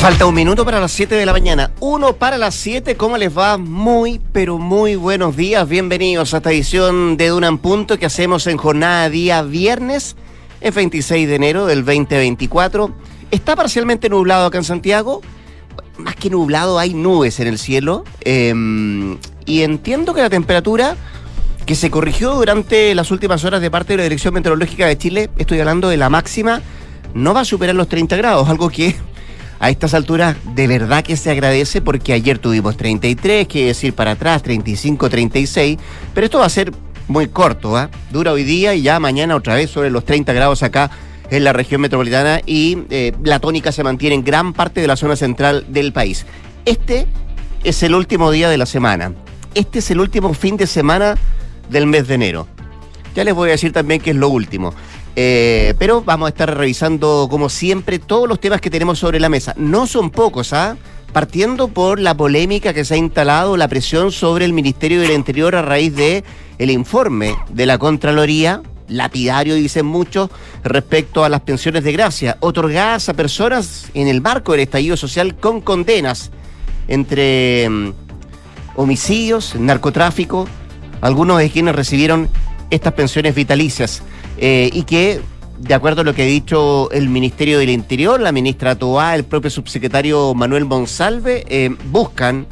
Falta un minuto para las 7 de la mañana. Uno para las 7. ¿Cómo les va? Muy, pero muy buenos días. Bienvenidos a esta edición de Duna en Punto que hacemos en jornada día viernes, el 26 de enero del 2024. Está parcialmente nublado acá en Santiago. Más que nublado, hay nubes en el cielo. Eh, y entiendo que la temperatura que se corrigió durante las últimas horas de parte de la Dirección Meteorológica de Chile, estoy hablando de la máxima, no va a superar los 30 grados, algo que a estas alturas de verdad que se agradece porque ayer tuvimos 33, que decir para atrás 35, 36, pero esto va a ser muy corto, ¿ah? dura hoy día y ya mañana otra vez sobre los 30 grados acá en la región metropolitana y eh, la tónica se mantiene en gran parte de la zona central del país. Este es el último día de la semana. Este es el último fin de semana del mes de enero. Ya les voy a decir también que es lo último. Eh, pero vamos a estar revisando, como siempre, todos los temas que tenemos sobre la mesa. No son pocos, ¿ah? Partiendo por la polémica que se ha instalado, la presión sobre el Ministerio del Interior a raíz de el informe de la Contraloría, lapidario, dicen muchos, respecto a las pensiones de gracia, otorgadas a personas en el marco del estallido social con condenas entre mm, homicidios, narcotráfico, algunos de quienes recibieron estas pensiones vitalicias eh, y que, de acuerdo a lo que ha dicho el Ministerio del Interior, la ministra Toá, el propio subsecretario Manuel Monsalve, eh, buscan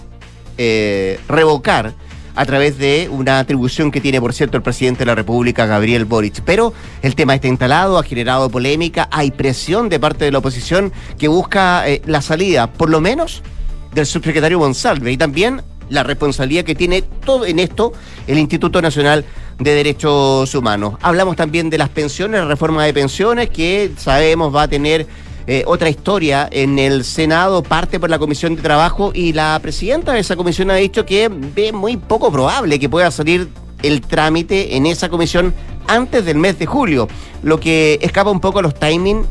eh, revocar a través de una atribución que tiene, por cierto, el presidente de la República, Gabriel Boric. Pero el tema está instalado, ha generado polémica, hay presión de parte de la oposición que busca la salida, por lo menos, del subsecretario Monsalve y también la responsabilidad que tiene todo en esto el Instituto Nacional de Derechos Humanos. Hablamos también de las pensiones, la reforma de pensiones, que sabemos va a tener eh, otra historia en el Senado, parte por la Comisión de Trabajo, y la presidenta de esa comisión ha dicho que ve muy poco probable que pueda salir el trámite en esa comisión antes del mes de julio, lo que escapa un poco los timings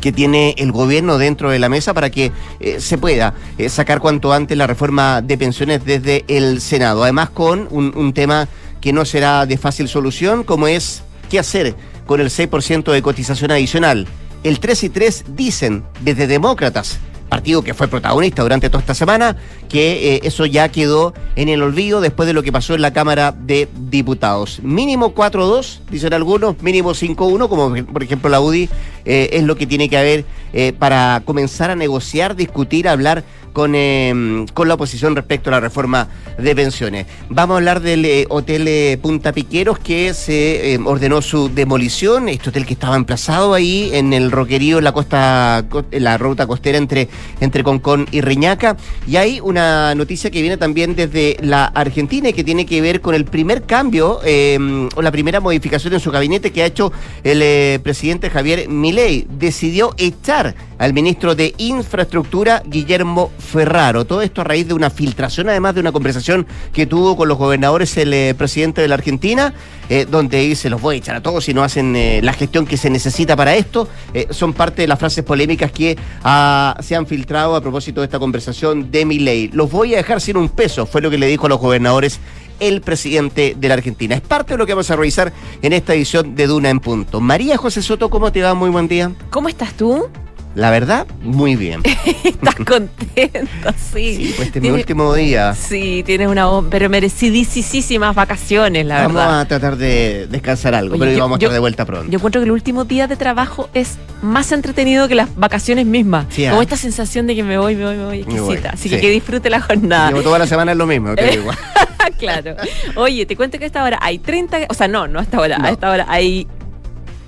que tiene el gobierno dentro de la mesa para que eh, se pueda eh, sacar cuanto antes la reforma de pensiones desde el Senado. Además con un tema que no será de fácil solución, como es qué hacer con el 6% de cotización adicional. El 3 y 3 dicen desde demócratas partido que fue protagonista durante toda esta semana, que eh, eso ya quedó en el olvido después de lo que pasó en la Cámara de Diputados. Mínimo 4-2, dicen algunos, mínimo 5-1, como por ejemplo la UDI, eh, es lo que tiene que haber eh, para comenzar a negociar, discutir, hablar con, eh, con la oposición respecto a la reforma de pensiones. Vamos a hablar del hotel Punta Piqueros que se ordenó su demolición, este hotel que estaba emplazado ahí en el roquerío en la costa, en la ruta costera entre, entre Concón y Riñaca. Y hay una noticia que viene también desde la Argentina y que tiene que ver con el primer cambio o la primera modificación en su gabinete que ha hecho el presidente Javier Milei. Decidió echar al ministro de Infraestructura, Guillermo Ferraro. Todo esto a raíz de una filtración, además de una conversación que tuvo con los gobernadores el eh, presidente de la Argentina, eh, donde dice, los voy a echar a todos si no hacen eh, la gestión que se necesita para esto. son parte de las frases polémicas que ah, se han filtrado a propósito de esta conversación de mi ley. Los voy a dejar sin un peso, fue lo que le dijo a los gobernadores el presidente de la Argentina. Es parte de lo que vamos a revisar en esta edición de Duna en Punto. María José Soto, ¿cómo te va? Muy buen día. ¿Cómo estás tú? La verdad, muy bien. Estás contento, sí. Sí, pues este es mi último día. Sí, tienes una pero merecidísimas vacaciones, la verdad. Vamos a tratar de descansar algo, pero vamos a estar de vuelta pronto. Yo encuentro que el último día de trabajo es más entretenido que las vacaciones mismas. Sí, Como ¿ah? esta sensación de que me voy, me voy, me voy exquisita. Así que que disfrute la jornada. Llevo toda la semana es lo mismo, te claro. Oye, te cuento que a esta hora hay 30, o sea, no, no a esta hora, a esta hora hay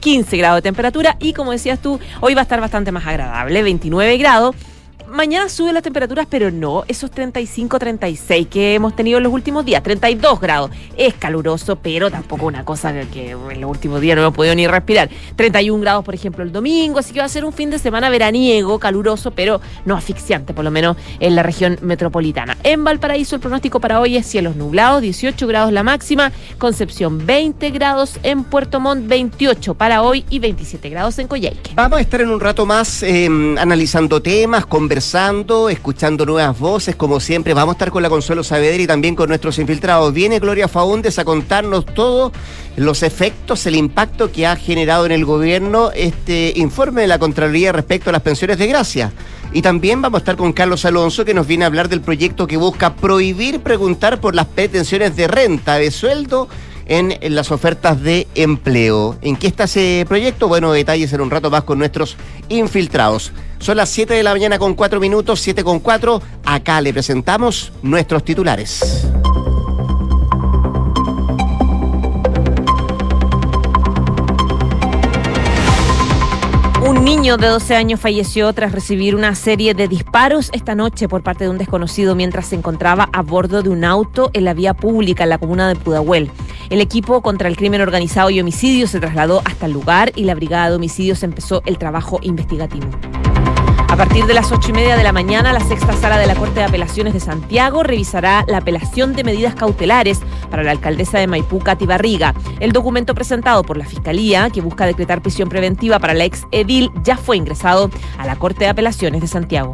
15 grados de temperatura y como decías tú, hoy va a estar bastante más agradable, 29 grados mañana suben las temperaturas, pero no esos 35, 36 que hemos tenido en los últimos días. 32 grados. Es caluroso, pero tampoco una cosa que en los últimos días no hemos podido ni respirar. 31 grados, por ejemplo, el domingo. Así que va a ser un fin de semana veraniego, caluroso, pero no asfixiante, por lo menos en la región metropolitana. En Valparaíso, el pronóstico para hoy es cielos nublados, 18 grados la máxima. Concepción, 20 grados. En Puerto Montt, 28 para hoy y 27 grados en Coyhaique. Vamos a estar en un rato más em, analizando temas, conversando escuchando nuevas voces, como siempre. Vamos a estar con la Consuelo Saavedra y también con nuestros infiltrados. Viene Gloria Faúndes a contarnos todos los efectos, el impacto que ha generado en el gobierno este informe de la Contraloría respecto a las pensiones de gracia. Y también vamos a estar con Carlos Alonso, que nos viene a hablar del proyecto que busca prohibir preguntar por las pretensiones de renta, de sueldo en, las ofertas de empleo. ¿En qué está ese proyecto? Bueno, detalles en un rato más con nuestros infiltrados. Son las 7 de la mañana con 4 minutos, 7 con 4. Acá le presentamos nuestros titulares. Un niño de 12 años falleció tras recibir una serie de disparos esta noche por parte de un desconocido mientras se encontraba a bordo de un auto en la vía pública en la comuna de Pudahuel. El equipo contra el crimen organizado y homicidio se trasladó hasta el lugar y la brigada de homicidios empezó el trabajo investigativo. A partir de las ocho y media de la mañana, la sexta sala de la Corte de Apelaciones de Santiago revisará la apelación de medidas cautelares para la alcaldesa de Maipú, Cati Barriga. El documento presentado por la Fiscalía, que busca decretar prisión preventiva para la ex edil, ya fue ingresado a la Corte de Apelaciones de Santiago.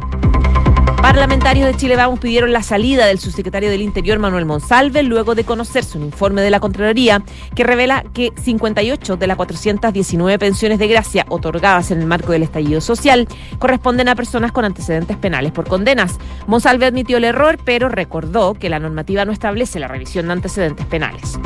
Parlamentarios de Chile Vamos pidieron la salida del subsecretario del Interior Manuel Monsalve luego de conocerse un informe de la Contraloría que revela que 58 de las 419 pensiones de gracia otorgadas en el marco del estallido social corresponden a personas con antecedentes penales por condenas. Monsalve admitió el error, pero recordó que la normativa no establece la revisión de antecedentes penales.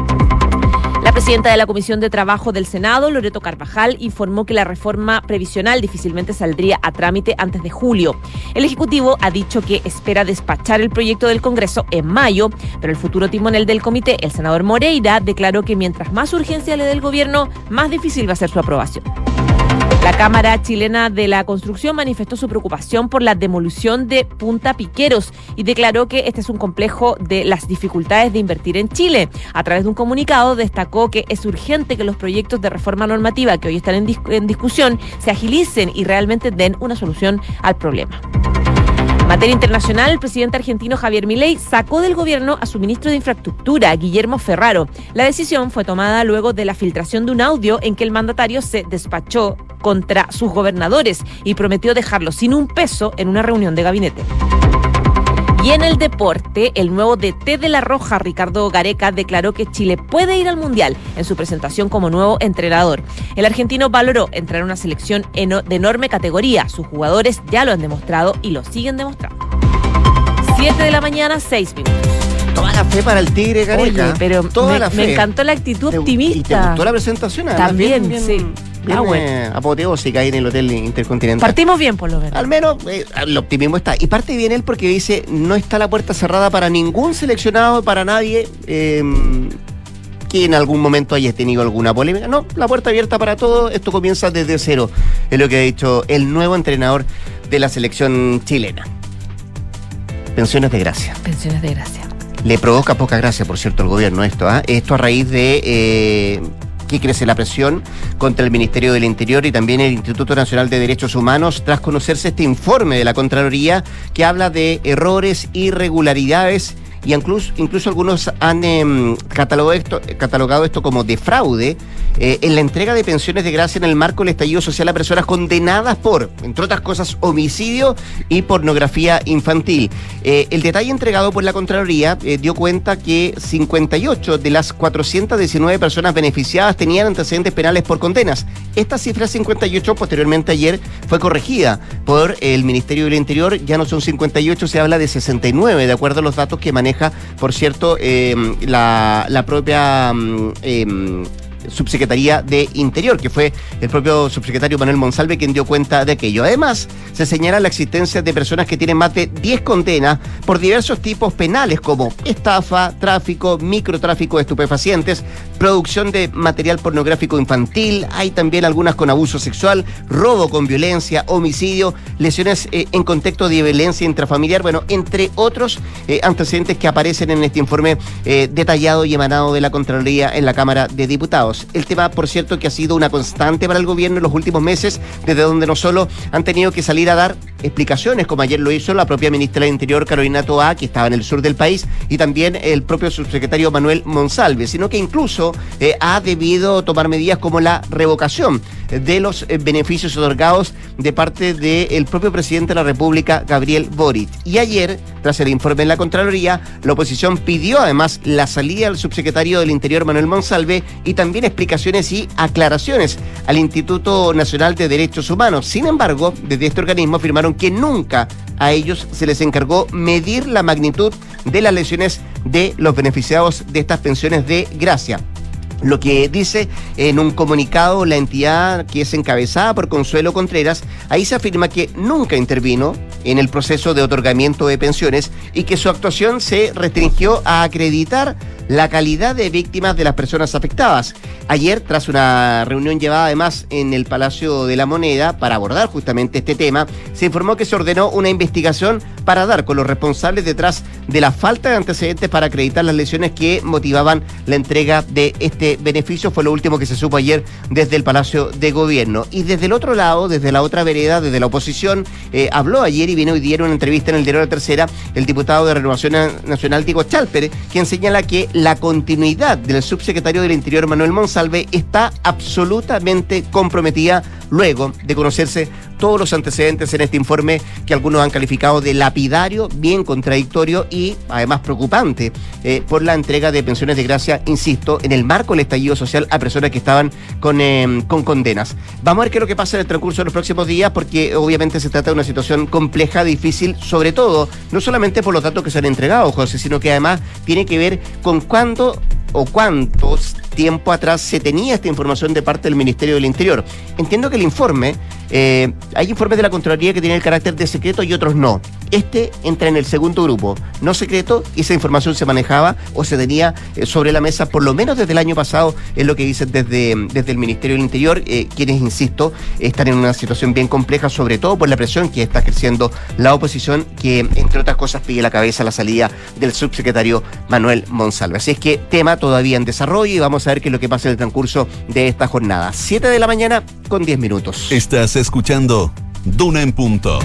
Presidenta de la Comisión de Trabajo del Senado, Loreto Carvajal, informó que la reforma previsional difícilmente saldría a trámite antes de julio. El Ejecutivo ha dicho que espera despachar el proyecto del Congreso en mayo, pero el futuro timonel del comité, el senador Moreira, declaró que mientras más urgencia le dé el gobierno, más difícil va a ser su aprobación. La Cámara Chilena de la Construcción manifestó su preocupación por la demolición de Punta Piqueros y declaró que este es un complejo de las dificultades de invertir en Chile. A través de un comunicado destacó que es urgente que los proyectos de reforma normativa que hoy están en, en discusión se agilicen y realmente den una solución al problema materia internacional, el presidente argentino Javier Milei sacó del gobierno a su ministro de Infraestructura, Guillermo Ferraro. La decisión fue tomada luego de la filtración de un audio en que el mandatario se despachó contra sus gobernadores y prometió dejarlos sin un peso en una reunión de gabinete. Y en el deporte, el nuevo DT de la Roja, Ricardo Gareca, declaró que Chile puede ir al Mundial en su presentación como nuevo entrenador. El argentino valoró entrar a una selección de enorme categoría. Sus jugadores ya lo han demostrado y lo siguen demostrando. 7 de la mañana, 6 minutos. Toda la fe para el Tigre, Gareca. pero me, encantó la actitud optimista. ¿Y te gustó la presentación? También, sí. Ah, bueno. apoteósica ahí en el Hotel Intercontinental. Partimos bien, por lo menos. Al menos eh, el optimismo está. Y parte bien él porque dice, no está la puerta cerrada para ningún seleccionado, para nadie em, que en algún momento haya tenido alguna polémica. No, la puerta abierta para todo. Esto comienza desde cero. Es lo que ha dicho el nuevo entrenador de la selección chilena. Pensiones de gracia. Pensiones de gracia. Le provoca poca gracia, por cierto, al gobierno esto. ¿ah? Esto a raíz de eh, que crece la presión contra el Ministerio del Interior y también el Instituto Nacional de Derechos Humanos tras conocerse este informe de la Contraloría que habla de errores, irregularidades y incluso, incluso algunos han em, catalogado, esto, catalogado esto como de fraude eh, en la entrega de pensiones de gracia en el marco del estallido social a personas condenadas por, entre otras cosas, homicidio y pornografía infantil. Eh, el detalle entregado por la Contraloría eh, dio cuenta que 58 de las 419 personas beneficiadas tenían antecedentes penales por condenas. Esta cifra 58 posteriormente ayer fue corregida por el Ministerio del Interior, ya no son 58, se habla de 69, de acuerdo a los datos que maneja, por cierto, la, la, propia eh, subsecretaría de Interior, que fue el propio subsecretario Manuel Monsalve quien dio cuenta de aquello. Además, se señala la existencia de personas que tienen más de 10 condenas por diversos tipos penales como estafa, tráfico, microtráfico de estupefacientes, producción de material pornográfico infantil, hay también algunas con abuso sexual, robo con violencia, homicidio, lesiones eh, en contexto de violencia intrafamiliar, bueno, entre otros eh, antecedentes que aparecen en este informe eh, detallado y emanado de la Contraloría en la Cámara de Diputados. El tema, por cierto, que ha sido una constante para el gobierno en los últimos meses, desde donde no solo han tenido que salir a dar explicaciones, como ayer lo hizo la propia ministra del Interior, Carolina Toa, que estaba en el sur del país, y también el propio subsecretario Manuel Monsalve, sino que incluso eh, ha debido tomar medidas como la revocación de los eh, beneficios otorgados de parte del propio presidente de la República, Gabriel Boric. Y ayer, tras el informe en la Contraloría, la oposición pidió además la salida del subsecretario del Interior, Manuel Monsalve, y también explicaciones y aclaraciones al Instituto Nacional de Derechos Humanos. Sin embargo, desde este organismo afirmaron que nunca a ellos se les encargó medir la magnitud de las lesiones de los beneficiados de estas pensiones de gracia. Lo que dice en un comunicado la entidad que es encabezada por Consuelo Contreras, ahí se afirma que nunca intervino en el proceso de otorgamiento de pensiones y que su actuación se restringió a acreditar la calidad de víctimas de las personas afectadas. Ayer, tras una reunión llevada además en el Palacio de la Moneda para abordar justamente este tema, se informó que se ordenó una investigación para dar con los responsables detrás de la falta de antecedentes para acreditar las lesiones que motivaban la entrega de este beneficio. Fue lo último que se supo ayer desde el Palacio de Gobierno. Y desde el otro lado, desde la otra vereda, desde la oposición, eh, habló ayer y viene hoy día en una entrevista en el diario La Tercera el diputado de Renovación Nacional, Diego Chalper, quien señala que la continuidad del subsecretario del Interior, Manuel Monsalve, está absolutamente comprometida luego de conocerse todos los antecedentes en este informe que algunos han calificado de lapidario, bien contradictorio y además preocupante eh, por la entrega de pensiones de gracia, insisto, en el marco del estallido social a personas que estaban con, em, con condenas. Vamos a ver qué es lo que pasa en el transcurso de los próximos días porque obviamente se trata de una situación compleja, difícil, sobre todo, no solamente por los datos que se han entregado, José, sino que además tiene que ver con cuándo o cuántos tiempo atrás se tenía esta información de parte del Ministerio del Interior. Entiendo que el informe, eh, hay informes de la Contraloría que tienen el carácter de secreto y otros no. Este entra en el segundo grupo, no secreto, y esa información se manejaba o se tenía eh, sobre la mesa por lo menos desde el año pasado, es lo que dicen desde, desde el Ministerio del Interior, eh, quienes, insisto, están en una situación bien compleja, sobre todo por la presión que está ejerciendo la oposición, que entre otras cosas pide la cabeza la salida del subsecretario Manuel Monsalve. Así es que tema todavía en desarrollo y vamos a ver qué es lo que pasa en el transcurso de esta jornada. 7 de la mañana con 10 minutos. Estás escuchando Duna en punto.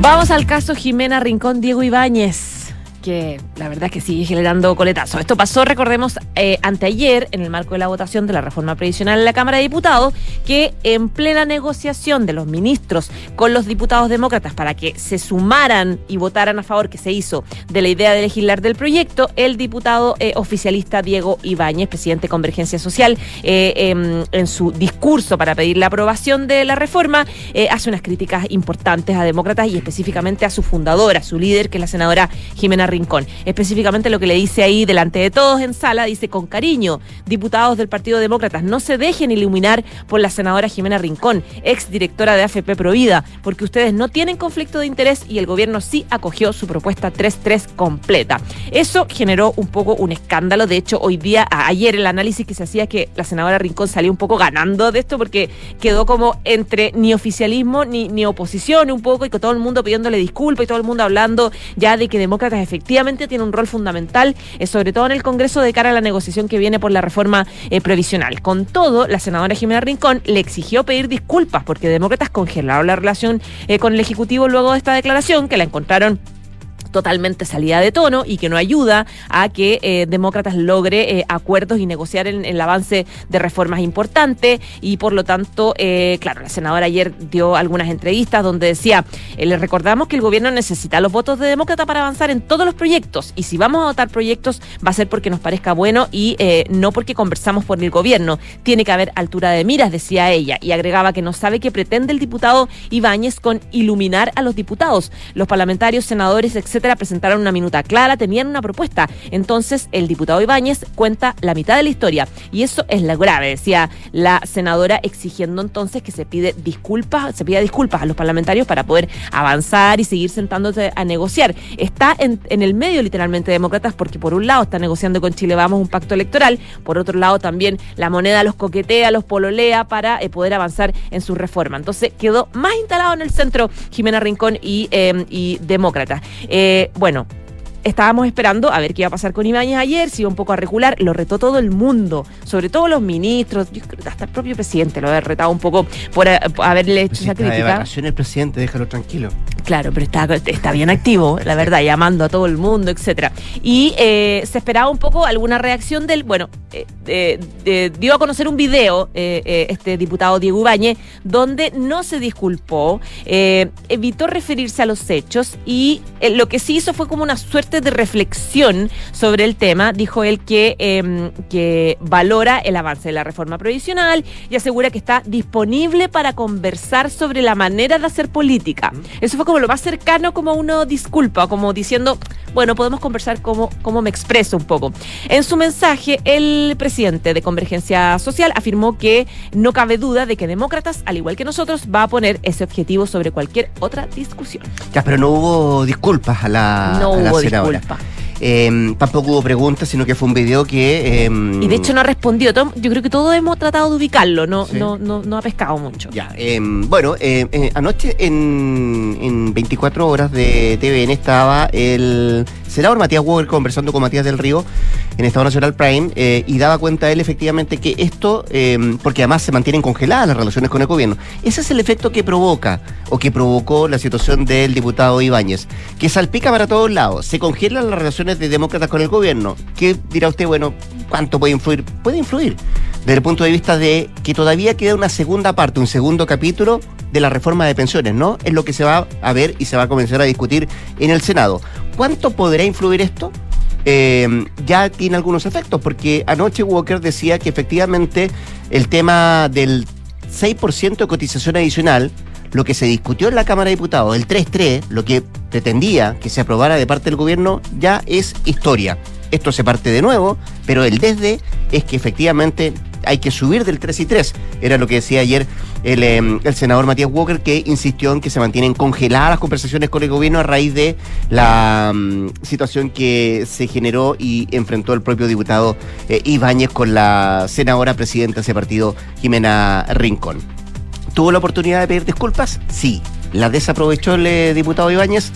Vamos al caso Jimena Rincón Diego Ibáñez que la verdad es que sigue generando coletazo. Esto pasó, recordemos, eh, anteayer en el marco de la votación de la reforma previsional en la Cámara de Diputados, que en plena negociación de los ministros con los diputados demócratas para que se sumaran y votaran a favor que se hizo de la idea de legislar del proyecto, el diputado eh, oficialista Diego Ibáñez, presidente de Convergencia Social, eh, em, en su discurso para pedir la aprobación de la reforma, hace unas críticas importantes a demócratas y específicamente a su fundadora, su líder, que es la senadora Jimena Rincón. Específicamente lo que le dice ahí delante de todos en sala, dice con cariño, diputados del Partido Demócrata, no se dejen iluminar por la senadora Jimena Rincón, ex directora de AFP Provida, porque ustedes no tienen conflicto de interés y el gobierno sí acogió su propuesta 3-3 completa. Eso generó un poco un escándalo. De hecho, hoy día, ayer el análisis que se hacía que la senadora Rincón salió un poco ganando de esto porque quedó como entre ni oficialismo ni, ni oposición un poco y con todo el mundo pidiéndole disculpas y todo el mundo hablando ya de que demócratas efectivamente efectivamente tiene un rol fundamental, eh, sobre todo en el Congreso de cara a la negociación que viene por la reforma eh, previsional. Con todo, la senadora Jimena Rincón le exigió pedir disculpas porque demócratas congelaron la relación eh, con el Ejecutivo luego de esta declaración que la encontraron totalmente salida de tono y que no ayuda a que eh, Demócratas logre eh, acuerdos y negociar en, el avance de reformas importantes. Y por lo tanto, eh, claro, la senadora ayer dio algunas entrevistas donde decía, le recordamos que el gobierno necesita los votos de Demócrata para avanzar en todos los proyectos. Y si vamos a votar proyectos va a ser porque nos parezca bueno y no porque conversamos por el gobierno. Tiene que haber altura de miras, decía ella, y agregaba que no sabe qué pretende el diputado Ibáñez con iluminar a los diputados, los parlamentarios, senadores, presentaron una minuta clara, tenían una propuesta. Entonces, el diputado Ibáñez cuenta la mitad de la historia. Y eso es lo grave, decía la senadora, exigiendo entonces que se pide disculpas, se pida disculpas a los parlamentarios para poder avanzar y seguir sentándose a negociar. Está en, el medio literalmente demócratas porque por un lado está negociando con Chile Vamos un pacto electoral, por otro lado también la moneda los coquetea, los pololea para eh, poder avanzar en su reforma. Entonces quedó más instalado en el centro Jimena Rincón y, eh, y demócratas. Eh, eh, bueno, estábamos esperando a ver qué iba a pasar con Ibáñez ayer, si iba un poco a regular, lo retó todo el mundo, sobre todo los ministros, hasta el propio presidente lo había retado un poco por, eh, haberle hecho esa crítica. De el presidente, déjalo tranquilo. Claro, pero está, está bien activo, la verdad, llamando a todo el mundo, etcétera. Y eh, se esperaba un poco alguna reacción del, bueno, dio a conocer un video, este diputado Diego Ubañez, donde no se disculpó, evitó referirse a los hechos y lo que sí hizo fue como una suerte de reflexión sobre el tema. Dijo él que, em, que valora el avance de la reforma provisional y asegura que está disponible para conversar sobre la manera de hacer política. Eso fue como lo más cercano como uno disculpa, como diciendo, bueno, podemos conversar cómo, cómo me expreso un poco. En su mensaje, el presidente de Convergencia Social afirmó que no cabe duda de que Demócratas, al igual que nosotros, va a poner ese objetivo sobre cualquier otra discusión. Ya, pero no hubo disculpas a la, no a hubo disculpas. Eh, tampoco hubo preguntas, sino que fue un video que... Eh, y de hecho no ha respondido. Yo creo que todos hemos tratado de ubicarlo, no, no, no, no, ha pescado mucho. Ya, em, bueno, eh, anoche en, en 24 horas de TVN estaba el senador Matías Walker conversando con Matías del Río en Estado Nacional Prime eh, y daba cuenta él efectivamente que esto, em, porque además se mantienen congeladas las relaciones con el gobierno, ese es el efecto que provoca o que provocó la situación del diputado Ibáñez, que salpica para todos lados, se congelan las relaciones de demócratas con el gobierno. ¿Qué dirá usted? Bueno, ¿cuánto puede influir? Puede influir desde el punto de vista de que todavía queda una segunda parte, un segundo capítulo de la reforma de pensiones, ¿no? Es lo que se va a ver y se va a comenzar a discutir en el Senado. ¿Cuánto podrá influir esto? Eh, ya tiene algunos efectos, porque anoche Walker decía que efectivamente el tema del 6% de cotización adicional, lo que se discutió en la Cámara de Diputados, el 3-3, lo que pretendía que se aprobara de parte del gobierno, ya es historia. Esto se parte de nuevo, pero el desde es que efectivamente hay que subir del 3 y 3. Era lo que decía ayer em, el, senador Matías Walker, que insistió en que se mantienen congeladas las conversaciones con el gobierno a raíz de la mm, situación que se generó y enfrentó el propio diputado eh, Ibáñez con la senadora presidenta de ese partido, Jimena Rincón. ¿Tuvo la oportunidad de pedir disculpas? Sí. ¿La desaprovechó el eh, diputado Ibáñez?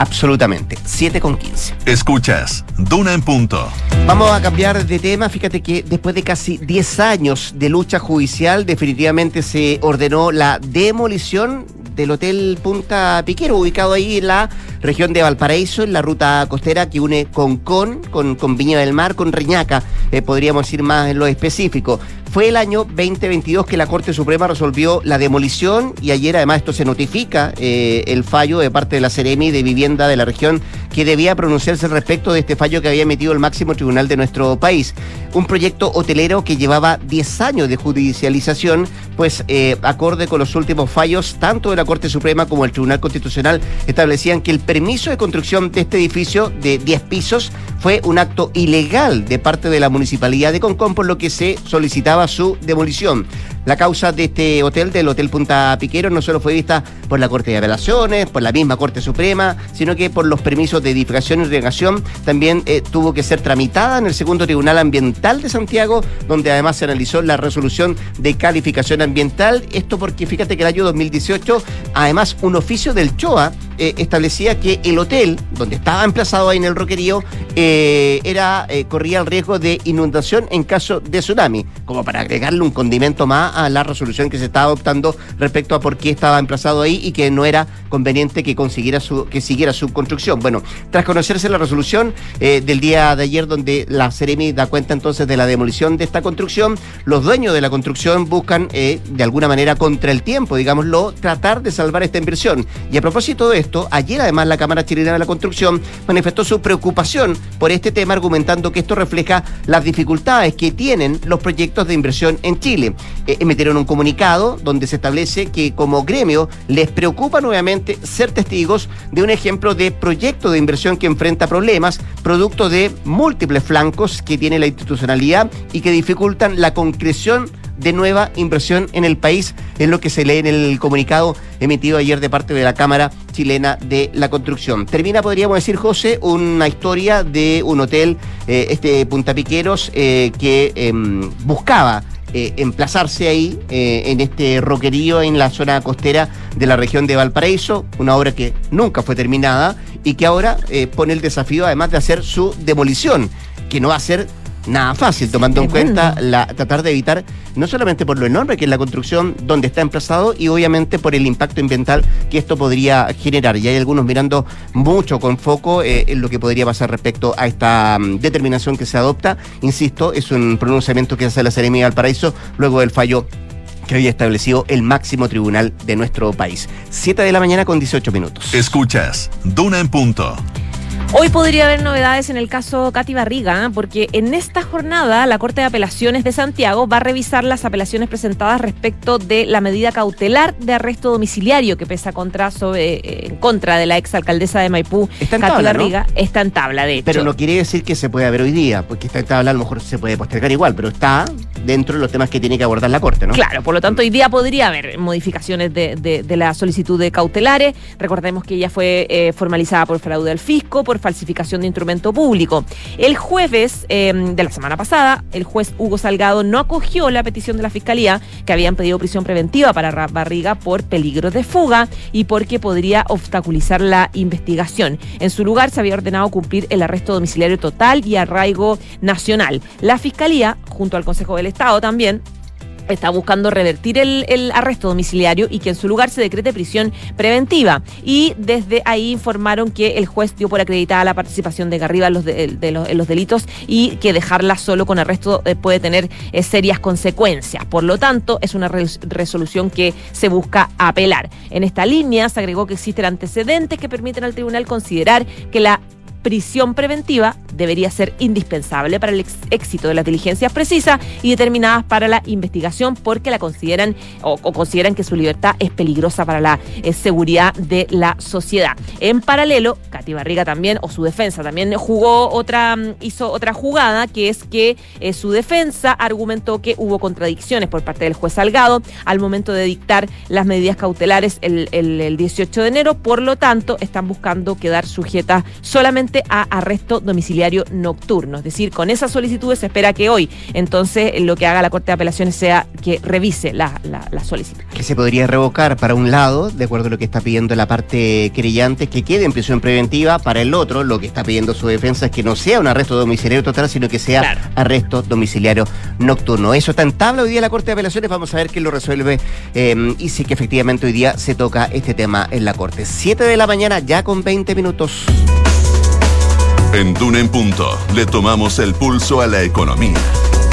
Absolutamente. 7 con 15. Escuchas, Duna en punto. Vamos a cambiar de tema. Fíjate que después de casi 10 años de lucha judicial, definitivamente se ordenó la demolición del Hotel Punta Piquero, ubicado ahí en la región de Valparaíso, en la ruta costera que une Concón, con, con Viña del Mar, con Riñaca, eh, podríamos ir más en lo específico. Fue el año 2022 que la Corte Suprema resolvió la demolición y ayer además esto se notifica eh, el fallo de parte de la Ceremi de Vivienda de la región que debía pronunciarse respecto de este fallo que había emitido el máximo tribunal de nuestro país. Un proyecto hotelero que llevaba 10 años de judicialización, pues eh, acorde con los últimos fallos tanto de la Corte Suprema como el Tribunal Constitucional establecían que el permiso de construcción de este edificio de 10 pisos fue un acto ilegal de parte de la Municipalidad de Concón, por lo que se solicitaba su demolición. La causa de este hotel, del Hotel Punta Piquero, no solo fue vista por la Corte de Apelaciones, por la misma Corte Suprema, sino que por los permisos de edificación y irrigación también eh, tuvo que ser tramitada en el segundo Tribunal Ambiental de Santiago, donde además se analizó la resolución de calificación ambiental. Esto porque fíjate que el año 2018, además, un oficio del CHOA eh, establecía que el hotel, donde estaba emplazado ahí en el roquerío, eh, era, corría el riesgo de inundación en caso de tsunami, como para agregarle un condimento más a la resolución que se estaba adoptando respecto a por qué estaba emplazado ahí y que no era conveniente que consiguiera que siguiera su construcción. Bueno, tras conocerse la resolución eh, del día de ayer, donde la Ceremi da cuenta entonces de la demolición de esta construcción, los dueños de la construcción buscan eh, de alguna manera contra el tiempo, digámoslo, tratar de salvar esta inversión. Y a propósito de esto, ayer además la Cámara Chilena de la Construcción manifestó su preocupación por este tema, argumentando que esto refleja las dificultades que tienen los proyectos de inversión en Chile. Eh, emitieron un comunicado donde se establece que como gremio les preocupa nuevamente ser testigos de un ejemplo de proyecto de inversión que enfrenta problemas, producto de múltiples flancos que tiene la institucionalidad y que dificultan la concreción de nueva inversión en el país, es lo que se lee en el comunicado emitido ayer de parte de la Cámara Chilena de la Construcción. Termina, podríamos decir, José, una historia de un hotel, eh, este Punta Piqueros, eh, que em, buscaba eh, emplazarse ahí, en este roquerío en la zona costera de la región de Valparaíso, una obra que nunca fue terminada y que ahora pone el desafío además de hacer su demolición, que no va a ser nada fácil, tomando en cuenta la, tratar de evitar, no solamente por lo enorme que es la construcción donde está emplazado, y obviamente por el impacto ambiental que esto podría generar. Y hay algunos mirando mucho con foco eh, en lo que podría pasar respecto a esta mm, determinación que se adopta. Insisto, es un pronunciamiento que hace la Seremia del Paraíso luego del fallo que había establecido el máximo tribunal de nuestro país. 7 de la mañana con 18 minutos. Escuchas Duna en punto. Hoy podría haber novedades en el caso Katy Barriga, ¿eh? porque en esta jornada la Corte de Apelaciones de Santiago va a revisar las apelaciones presentadas respecto de la medida cautelar de arresto domiciliario que pesa contra sobre, eh, en contra de la exalcaldesa de Maipú, Está en Katy tabla, ¿no? Barriga. Está en tabla, de hecho. Pero no quiere decir que se pueda ver hoy día, porque esta tabla a lo mejor se puede postergar igual, pero está dentro de los temas que tiene que abordar la Corte, ¿no? Claro, por lo tanto, hoy día podría haber modificaciones de, de- de la solicitud de cautelares. Recordemos que ella fue eh, formalizada por fraude al fisco, por falsificación de instrumento público. El jueves eh, de la semana pasada, el juez Hugo Salgado no acogió la petición de la fiscalía que habían pedido prisión preventiva para Ra- Barriga por peligro de fuga y porque podría obstaculizar la investigación. En su lugar, se había ordenado cumplir el arresto domiciliario total y arraigo nacional. La fiscalía, junto al Consejo del Estado también, está buscando revertir el, arresto domiciliario y que en su lugar se decrete prisión preventiva. Y desde ahí informaron que el juez dio por acreditada la participación de Garriga en los, delitos y que dejarla solo con arresto eh, puede tener eh, serias consecuencias. Por lo tanto, es una res- resolución que se busca apelar. En esta línea se agregó que existen antecedentes que permiten al tribunal considerar que la prisión preventiva debería ser indispensable para el éxito de las diligencias precisas y determinadas para la investigación porque la consideran o, o consideran que su libertad es peligrosa para la eh, seguridad de la sociedad. En paralelo, Katy Barriga también, o su defensa también jugó otra, mm, hizo otra jugada, que es que eh, su defensa argumentó que hubo contradicciones por parte del juez Salgado al momento de dictar las medidas cautelares el, el- el 18 de enero, por lo tanto, están buscando quedar sujetas solamente a arresto domiciliario nocturno. Es decir, con esas solicitudes se espera que hoy, entonces, lo que haga la Corte de Apelaciones sea que revise la, la, la solicitud. Que se podría revocar para un lado, de acuerdo a lo que está pidiendo la parte querellante, que quede en prisión preventiva. Para el otro, lo que está pidiendo su defensa es que no sea un arresto domiciliario total, sino que sea Claro. arresto domiciliario nocturno. Eso está en tabla hoy día la Corte de Apelaciones. Vamos a ver quién lo resuelve eh, y si que efectivamente hoy día se toca este tema en la Corte. 7 de la mañana, ya con 20 minutos. En Duna en punto le tomamos el pulso a la economía.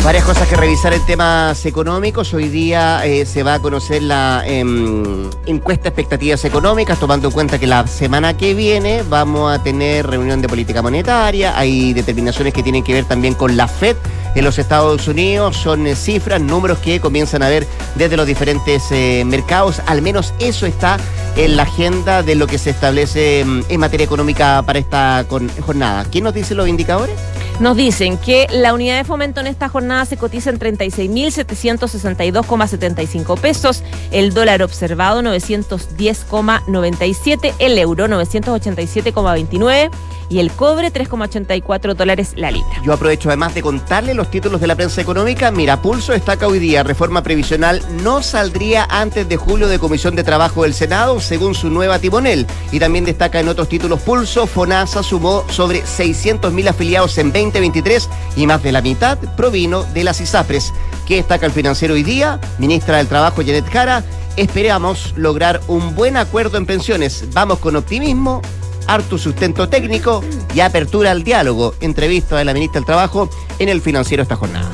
Varias cosas que revisar en temas económicos. Hoy día eh, se va a conocer la em, encuesta de expectativas económicas, tomando en cuenta que la semana que viene vamos a tener reunión de política monetaria. Hay determinaciones que tienen que ver también con la FED en los Estados Unidos. Son eh, cifras, números que comienzan a ver desde los diferentes eh, mercados. Al menos eso está en la agenda de lo que se establece em, en materia económica para esta jornada. ¿Quién nos dice los indicadores? Nos dicen que la unidad de fomento en esta jornada se cotiza en 36.762,75 pesos, el dólar observado 910,97, el euro 987,29 y el cobre 3,84 dólares la libra. Yo aprovecho además de contarle los títulos de la prensa económica. Mira, Pulso destaca hoy día, reforma previsional no saldría antes de julio de Comisión de Trabajo del Senado, según su nueva timonel. Y también destaca en otros títulos Pulso, FONASA sumó sobre 600.000 afiliados en 2023 y más de la mitad provino de las ISAPRES. ¿Qué destaca el financiero hoy día? Ministra del Trabajo, Janet Jara. Esperamos lograr un buen acuerdo en pensiones. Vamos con optimismo harto sustento técnico y apertura al diálogo. Entrevista de la ministra del Trabajo en el financiero esta jornada.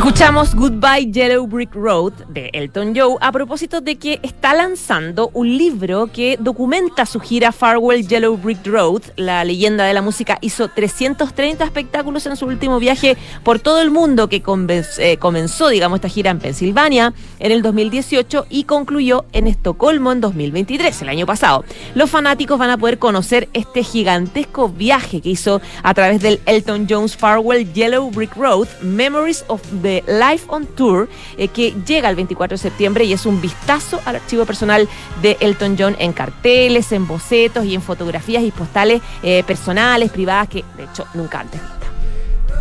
Escuchamos Goodbye Yellow Brick Road de Elton Joe a propósito de que está lanzando un libro que documenta su gira Farewell Yellow Brick Road. La leyenda de la música hizo 330 espectáculos en su último viaje por todo el mundo que eh, comenzó, digamos, esta gira en Pensilvania en el 2018 y concluyó en Estocolmo en 2023, el año pasado. Los fanáticos van a poder conocer este gigantesco viaje que hizo a través del Elton Jones Farewell Yellow Brick Road Memories of the Life on Tour eh, que llega el 24 de septiembre y es un vistazo al archivo personal de Elton John en carteles, en bocetos y en fotografías y postales eh, personales, privadas que de hecho nunca antes vistas.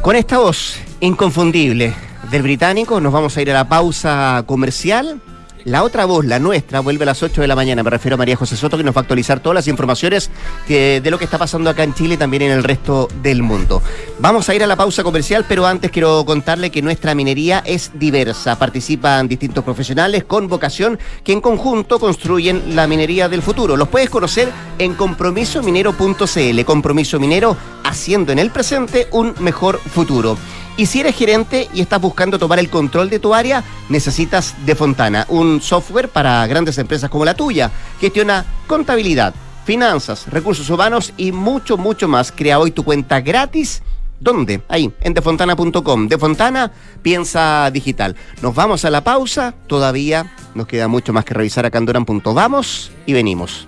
Con esta voz inconfundible del británico nos vamos a ir a la pausa comercial La otra voz, la nuestra, vuelve a las 8 de la mañana. Me refiero a María José Soto, que nos va a actualizar todas las informaciones de lo que está pasando acá en Chile y también en el resto del mundo. Vamos a ir a la pausa comercial, pero antes quiero contarle que nuestra minería es diversa. Participan distintos profesionales con vocación que en conjunto construyen la minería del futuro. Los puedes conocer en compromisominero.cl. Compromiso Minero haciendo en el presente un mejor futuro. Y si eres gerente y estás buscando tomar el control de tu área, necesitas De Fontana, un software para grandes empresas como la tuya. Gestiona contabilidad, finanzas, recursos humanos y mucho, mucho más. Crea hoy tu cuenta gratis. ¿Dónde? Ahí, en defontana.com. De Fontana, piensa digital. Nos vamos a la pausa. Todavía nos queda mucho más que revisar acá en Duran. Vamos y venimos.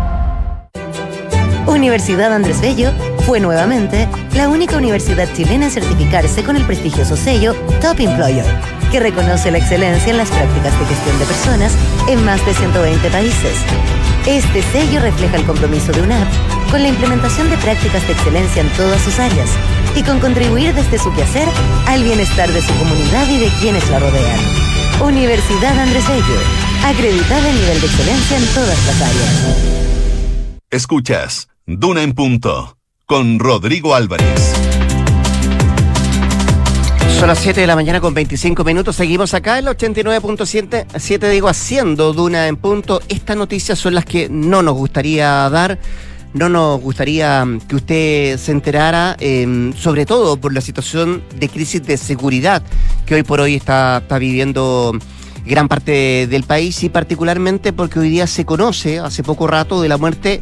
Universidad Andrés Bello fue nuevamente la única universidad chilena en certificarse con el prestigioso sello Top Employer, que reconoce la excelencia en las prácticas de gestión de personas en más de 120 países. Este sello refleja el compromiso de UNAP con la implementación de prácticas de excelencia en todas sus áreas y con contribuir desde su quehacer al bienestar de su comunidad y de quienes la rodean. Universidad Andrés Bello, acreditada en nivel de excelencia en todas las áreas. Escuchas Duna en Punto con Rodrigo Álvarez. Son las 7 de la mañana con 25 minutos. Seguimos acá en la 89.7, digo, haciendo Duna en Punto. Estas noticias son las que no nos gustaría dar. No nos gustaría que usted se enterara, eh, sobre todo por la situación de crisis de seguridad que hoy por hoy está, está viviendo gran parte del país y particularmente porque hoy día se conoce, hace poco rato, de la muerte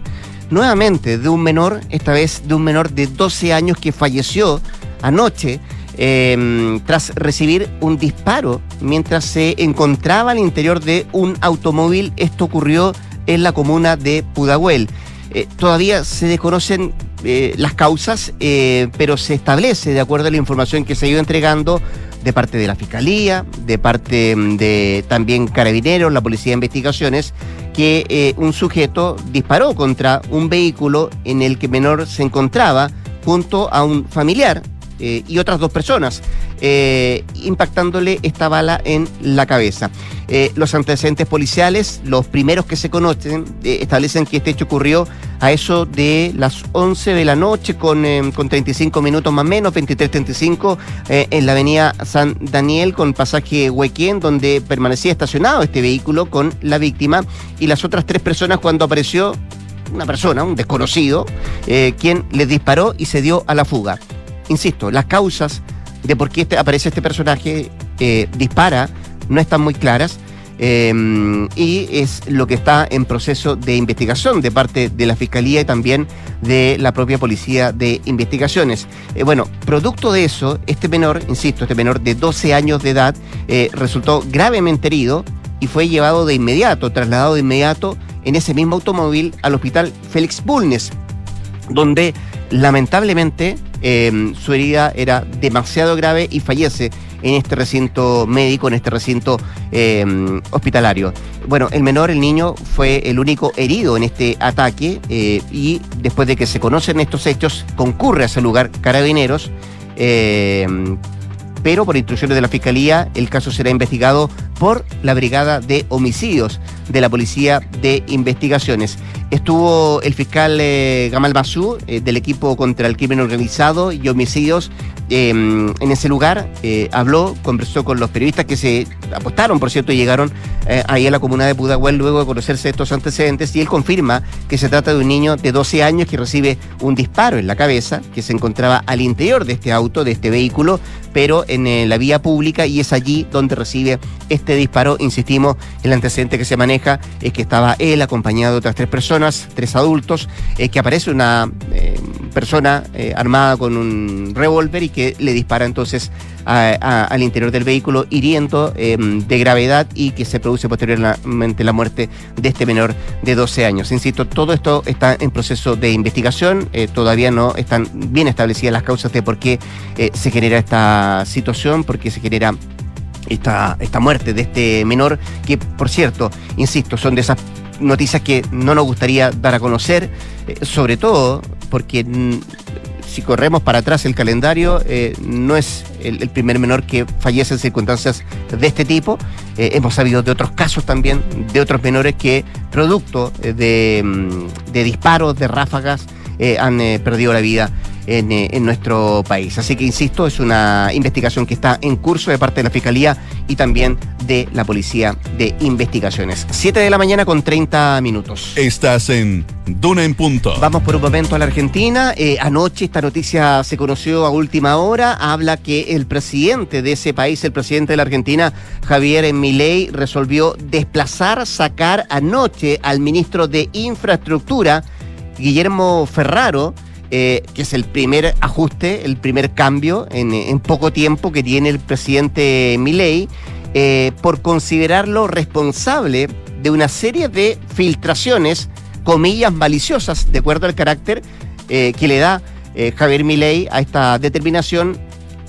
nuevamente de un menor, esta vez de un menor de 12 años que falleció anoche eh, tras recibir un disparo mientras se encontraba al interior de un automóvil. Esto ocurrió en la comuna de Pudahuel. Eh, todavía se desconocen eh, las causas, eh, pero se establece, de acuerdo a la información que se ha ido entregando de parte de la Fiscalía, de parte mm, de también Carabineros, la Policía de Investigaciones, que eh, un sujeto disparó contra un vehículo en el que menor se encontraba junto a un familiar eh, y otras dos personas, eh, impactándole esta bala en la cabeza. Eh, los antecedentes policiales, los primeros que se conocen, establecen que este hecho ocurrió a eso de las 11 de la noche con, con 35 minutos más o menos, 23.35, en la avenida San Daniel con pasaje Huequén, donde permanecía estacionado este vehículo con la víctima y las otras tres personas cuando apareció una persona, un desconocido, quien les disparó y se dio a la fuga insisto, las causas de por qué este, aparece este personaje eh, dispara no están muy claras. Eh, y es lo que está en proceso de investigación de parte de la Fiscalía y también de la propia Policía de Investigaciones. Eh, bueno, producto de eso, este menor, insisto, este menor de 12 años de edad, resultó gravemente herido y fue llevado de inmediato, trasladado de inmediato en ese mismo automóvil al hospital Félix Bulnes, donde lamentablemente Em, su herida era demasiado grave y fallece en este recinto médico, en este recinto em, hospitalario. Bueno, el menor, el niño, fue el único herido en este ataque eh, y después de que se conocen estos hechos, concurre a ese lugar carabineros. Em, pero por instrucciones de la Fiscalía el caso será investigado por la Brigada de Homicidios de la Policía de Investigaciones. Estuvo el fiscal eh, Gamal Basú eh, del equipo contra el crimen organizado y homicidios eh, en ese lugar. eh, habló, conversó con los periodistas que se apostaron, por cierto, y llegaron ahí a la comuna de Pudahuel luego de conocerse estos antecedentes. Y él confirma que se trata de un niño de 12 años que recibe un disparo en la cabeza, que se encontraba al interior de este auto, de este vehículo, pero en la vía pública y es allí donde recibe este disparo. Insistimos, el antecedente que se maneja es que estaba él acompañado de otras tres personas, tres adultos, eh, que aparece una eh, persona eh, armada con un revólver y que le dispara entonces al interior del vehículo, hiriendo eh, de gravedad y que se produce posteriormente la muerte de este menor de 12 años. Insisto, todo esto está en proceso de investigación, todavía no están bien establecidas las causas de por qué se genera esta situación, por qué se genera esta, esta muerte de este menor, que por cierto, insisto, son de esas noticias que no nos gustaría dar a conocer, eh, sobre todo porque mm, si corremos para atrás el calendario, eh, no es el, primer menor que fallece en circunstancias de este tipo. Eh, hemos sabido de otros casos también, de otros menores que, producto de, mm, de disparos, de ráfagas, han perdido la vida en, eh, en nuestro país. Así que, insisto, es una investigación que está en curso de parte de la Fiscalía y también de la Policía de Investigaciones. 7 de la mañana con 30 minutos. Estás en Duna en Punto. Vamos por un momento a la Argentina. Eh, anoche esta noticia se conoció a última hora. Habla que el presidente de ese país, el presidente de la Argentina, Javier Milei, resolvió desplazar, sacar anoche al ministro de Infraestructura, Guillermo Ferraro, eh, que es el primer ajuste, el primer cambio en, en poco tiempo que tiene el presidente Milei, eh, por considerarlo responsable de una serie de filtraciones, comillas, maliciosas, de acuerdo al carácter eh, que le da eh, Javier Milei a esta determinación,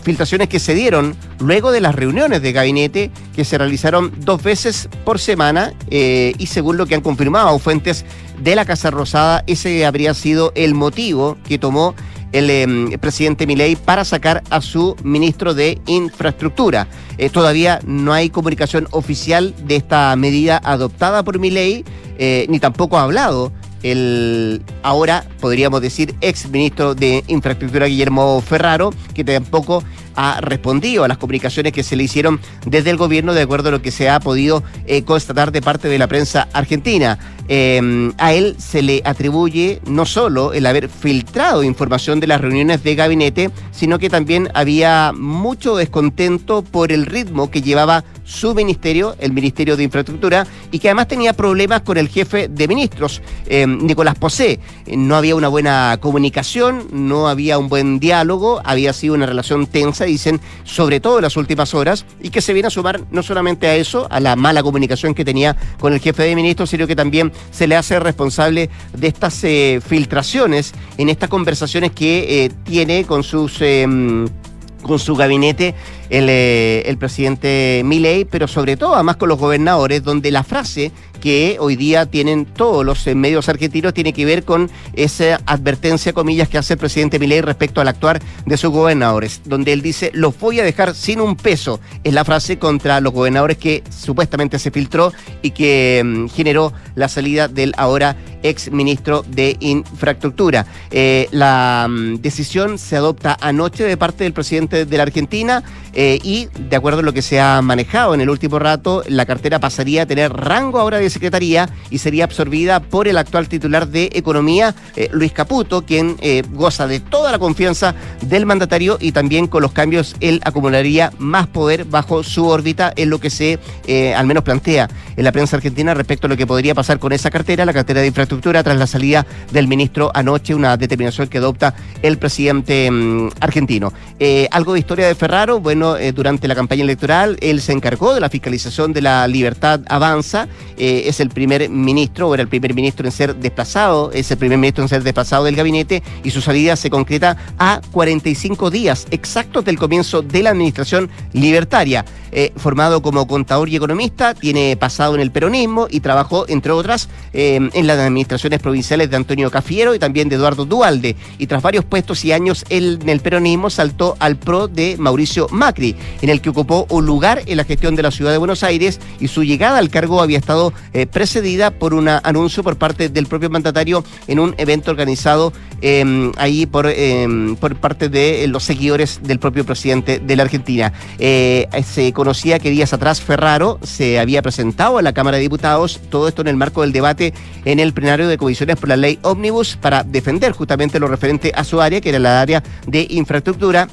filtraciones que se dieron luego de las reuniones de gabinete que se realizaron dos veces por semana eh, y según lo que han confirmado fuentes de la Casa Rosada, ese habría sido el motivo que tomó el eh, presidente Milei para sacar a su ministro de Infraestructura. Eh, todavía no hay comunicación oficial de esta medida adoptada por Milei, eh, ni tampoco ha hablado el ahora, podríamos decir, ex ministro de Infraestructura Guillermo Ferraro, que tampoco ha respondido a las comunicaciones que se le hicieron desde el gobierno, de acuerdo a lo que se ha podido eh, constatar de parte de la prensa argentina. Eh, a él se le atribuye no solo el haber filtrado información de las reuniones de gabinete, sino que también había mucho descontento por el ritmo que llevaba su ministerio, el Ministerio de Infraestructura, y que además tenía problemas con el jefe de ministros, eh, Nicolás Posé. No había una buena comunicación, no había un buen diálogo, había sido una relación tensa, dicen, sobre todo en las últimas horas, y que se viene a sumar no solamente a eso, a la mala comunicación que tenía con el jefe de ministros, sino que también se le hace responsable de estas eh, filtraciones en estas conversaciones que eh, tiene con sus... eh, con su gabinete el, eh, el presidente Milei, pero sobre todo además con los gobernadores, donde la frase que hoy día tienen todos los eh, medios argentinos tiene que ver con esa advertencia, comillas, que hace el presidente Milei respecto al actuar de sus gobernadores, donde él dice, los voy a dejar sin un peso. Es la frase contra los gobernadores que supuestamente se filtró y que mm, generó la salida del ahora ex ministro de Infraestructura. Eh, la mm, decisión se adopta anoche de parte del presidente de la Argentina y de acuerdo a lo que se ha manejado en el último rato, la cartera pasaría a tener rango ahora de secretaría y sería absorbida por el actual titular de Economía, eh, Luis Caputo, quien eh, goza de toda la confianza del mandatario y también con los cambios él acumularía más poder bajo su órbita en lo que se eh, al menos plantea en la prensa argentina respecto a lo que podría pasar con esa cartera, la cartera de infraestructura, tras la salida del ministro anoche, una determinación que adopta el presidente mm, argentino. Eh, algo de historia de Ferraro, bueno, eh, durante la campaña electoral él se encargó de la fiscalización de la libertad avanza, eh, es el primer ministro, o era el primer ministro en ser desplazado, es el primer ministro en ser desplazado del gabinete y su salida se concreta a 45 días exactos del comienzo de la administración libertaria. Eh, formado como contador y economista, tiene pasado en el peronismo y trabajó, entre otras, en la administración administraciones provinciales de Antonio Cafiero y también de Eduardo Dualde. Y tras varios puestos y años en el peronismo saltó al pro de Mauricio Macri, en el que ocupó un lugar en la gestión de la ciudad de Buenos Aires y su llegada al cargo había estado eh, precedida por un anuncio por parte del propio mandatario en un evento organizado em, ahí por, em, por parte de los seguidores del propio presidente de la Argentina. Eh, se conocía que días atrás Ferraro se había presentado a la Cámara de Diputados, todo esto en el marco del debate en el plenario de comisiones por la ley Omnibus para defender justamente lo referente a su área, que era la área de infraestructura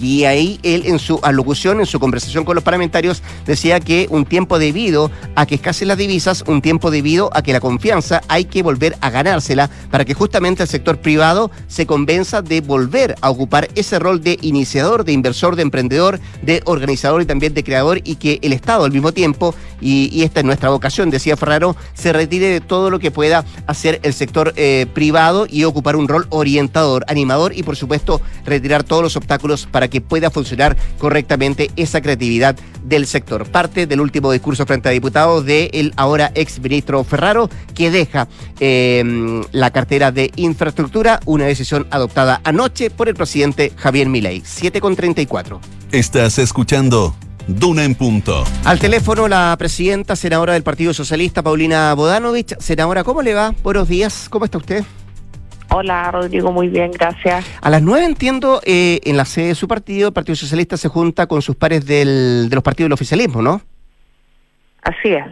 y ahí él en su alocución, en su conversación con los parlamentarios, decía que un tiempo debido a que escasen las divisas, un tiempo debido a que la confianza hay que volver a ganársela para que justamente el sector privado se convenza de volver a ocupar ese rol de iniciador, de inversor, de emprendedor, de organizador y también de creador y que el Estado al mismo tiempo, y, esta es nuestra vocación, decía Ferraro, se retire de todo lo que pueda hacer el sector eh, privado y ocupar un rol orientador, animador y por supuesto retirar todos los obstáculos para que pueda funcionar correctamente esa creatividad del sector. Parte del último discurso frente a diputados del ahora ex ministro Ferraro, que deja em, la cartera de infraestructura, una decisión adoptada anoche por el presidente Javier Milei. 7,34. Estás escuchando Duna en punto. Al teléfono la presidenta, senadora del Partido Socialista, Paulina Bodanovich. Senadora, ¿cómo le va? Buenos días, ¿cómo está usted? Hola, Rodrigo, muy bien, gracias. A las nueve entiendo, eh, en la sede de su partido, el Partido Socialista se junta con sus pares del, de los partidos del oficialismo, ¿no? Así es.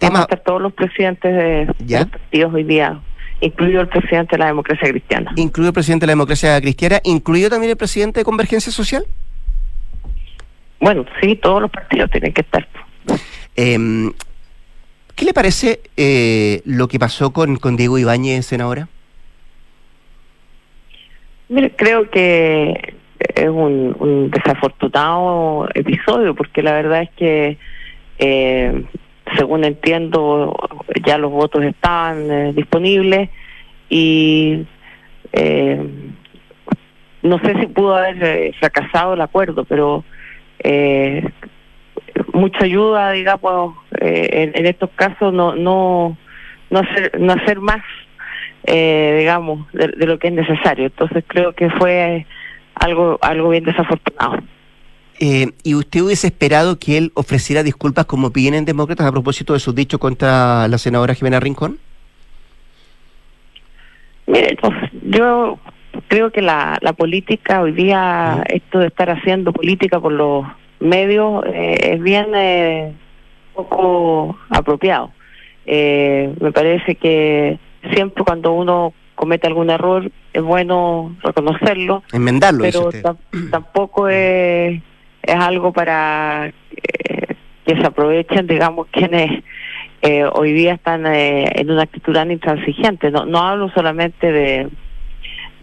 Vamos a estar todos los presidentes de, los partidos hoy día, incluido el presidente de la democracia cristiana. Incluido el presidente de la democracia cristiana, incluido también el presidente de Convergencia Social. Bueno, sí, todos los partidos tienen que estar. Em, ¿Qué le parece eh, lo que pasó con, con Diego Ibáñez en ahora? Mire, creo que es un, desafortunado episodio porque la verdad es que, eh, según entiendo, ya los votos estaban eh, disponibles y eh, no sé si pudo haber fracasado el acuerdo, pero mucha ayuda, digamos, en, en, estos casos no no no hacer no hacer más eh, digamos, de, lo que es necesario. Entonces creo que fue algo, algo bien desafortunado. Eh, ¿Y usted hubiese esperado que él ofreciera disculpas como piden en Demócratas a propósito de sus dichos contra la senadora Jimena Rincón? Mire, pues, yo creo que la, la política hoy día, esto de estar haciendo política por los medios, eh, es bien eh, poco apropiado. me parece que siempre cuando uno comete algún error es bueno reconocerlo. Enmendarlo. Pero tampoco es, es algo para eh, que se aprovechen, digamos, quienes eh, hoy día están eh, en una actitud tan intransigente. No, no hablo solamente de,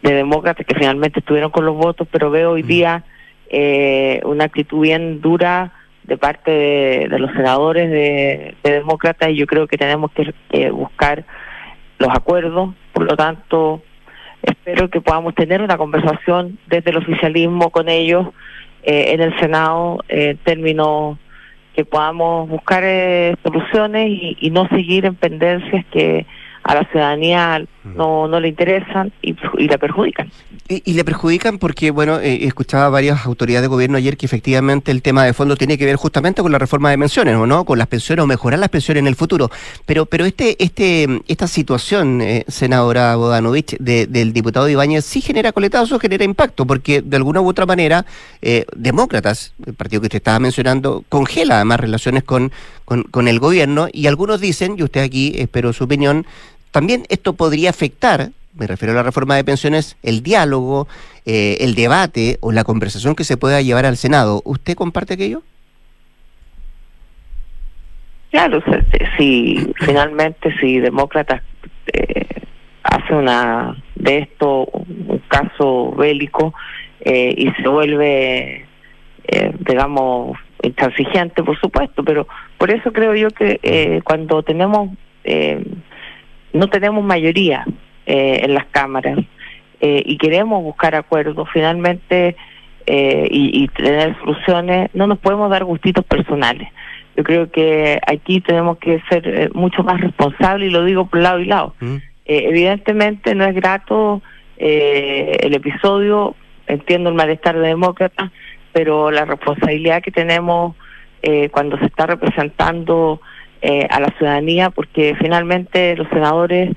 de demócratas que finalmente estuvieron con los votos, pero veo hoy mm. día una actitud bien dura de parte de, los senadores de, de demócratas y yo creo que tenemos que buscar los acuerdos, por lo tanto, espero que podamos tener una conversación desde el oficialismo con ellos eh, en el Senado en términos que podamos buscar eh, soluciones y, y, no seguir en pendencias que a la ciudadanía no, no le interesan y, la perjudican. Y, le perjudican porque, bueno, eh, escuchaba varias autoridades de gobierno ayer que efectivamente el tema de fondo tiene que ver justamente con la reforma de pensiones, ¿o no? Con las pensiones o mejorar las pensiones en el futuro. Pero pero este este esta situación, eh, senadora Bodanovich, del diputado Ibáñez, sí genera coletazos, genera impacto, porque de alguna u otra manera, eh, demócratas, el partido que usted estaba mencionando, congela además relaciones con, con, con el gobierno y algunos dicen, y usted aquí espero su opinión, también esto podría afectar me refiero a la reforma de pensiones, el diálogo, eh, el debate o la conversación que se pueda llevar al Senado. ¿Usted comparte aquello? Claro, si finalmente si demócratas eh, hace una de esto un caso bélico eh, y se vuelve, eh, digamos, intransigente, por supuesto, pero por eso creo yo que eh, cuando tenemos no tenemos mayoría eh, en las cámaras eh, y queremos buscar acuerdos finalmente eh, y, y, tener soluciones, no nos podemos dar gustitos personales. Yo creo que aquí tenemos que ser eh, mucho más responsables y lo digo por lado y lado. Evidentemente no es grato eh, el episodio, entiendo el malestar de demócratas, pero la responsabilidad que tenemos eh, cuando se está representando eh, a la ciudadanía, porque finalmente los senadores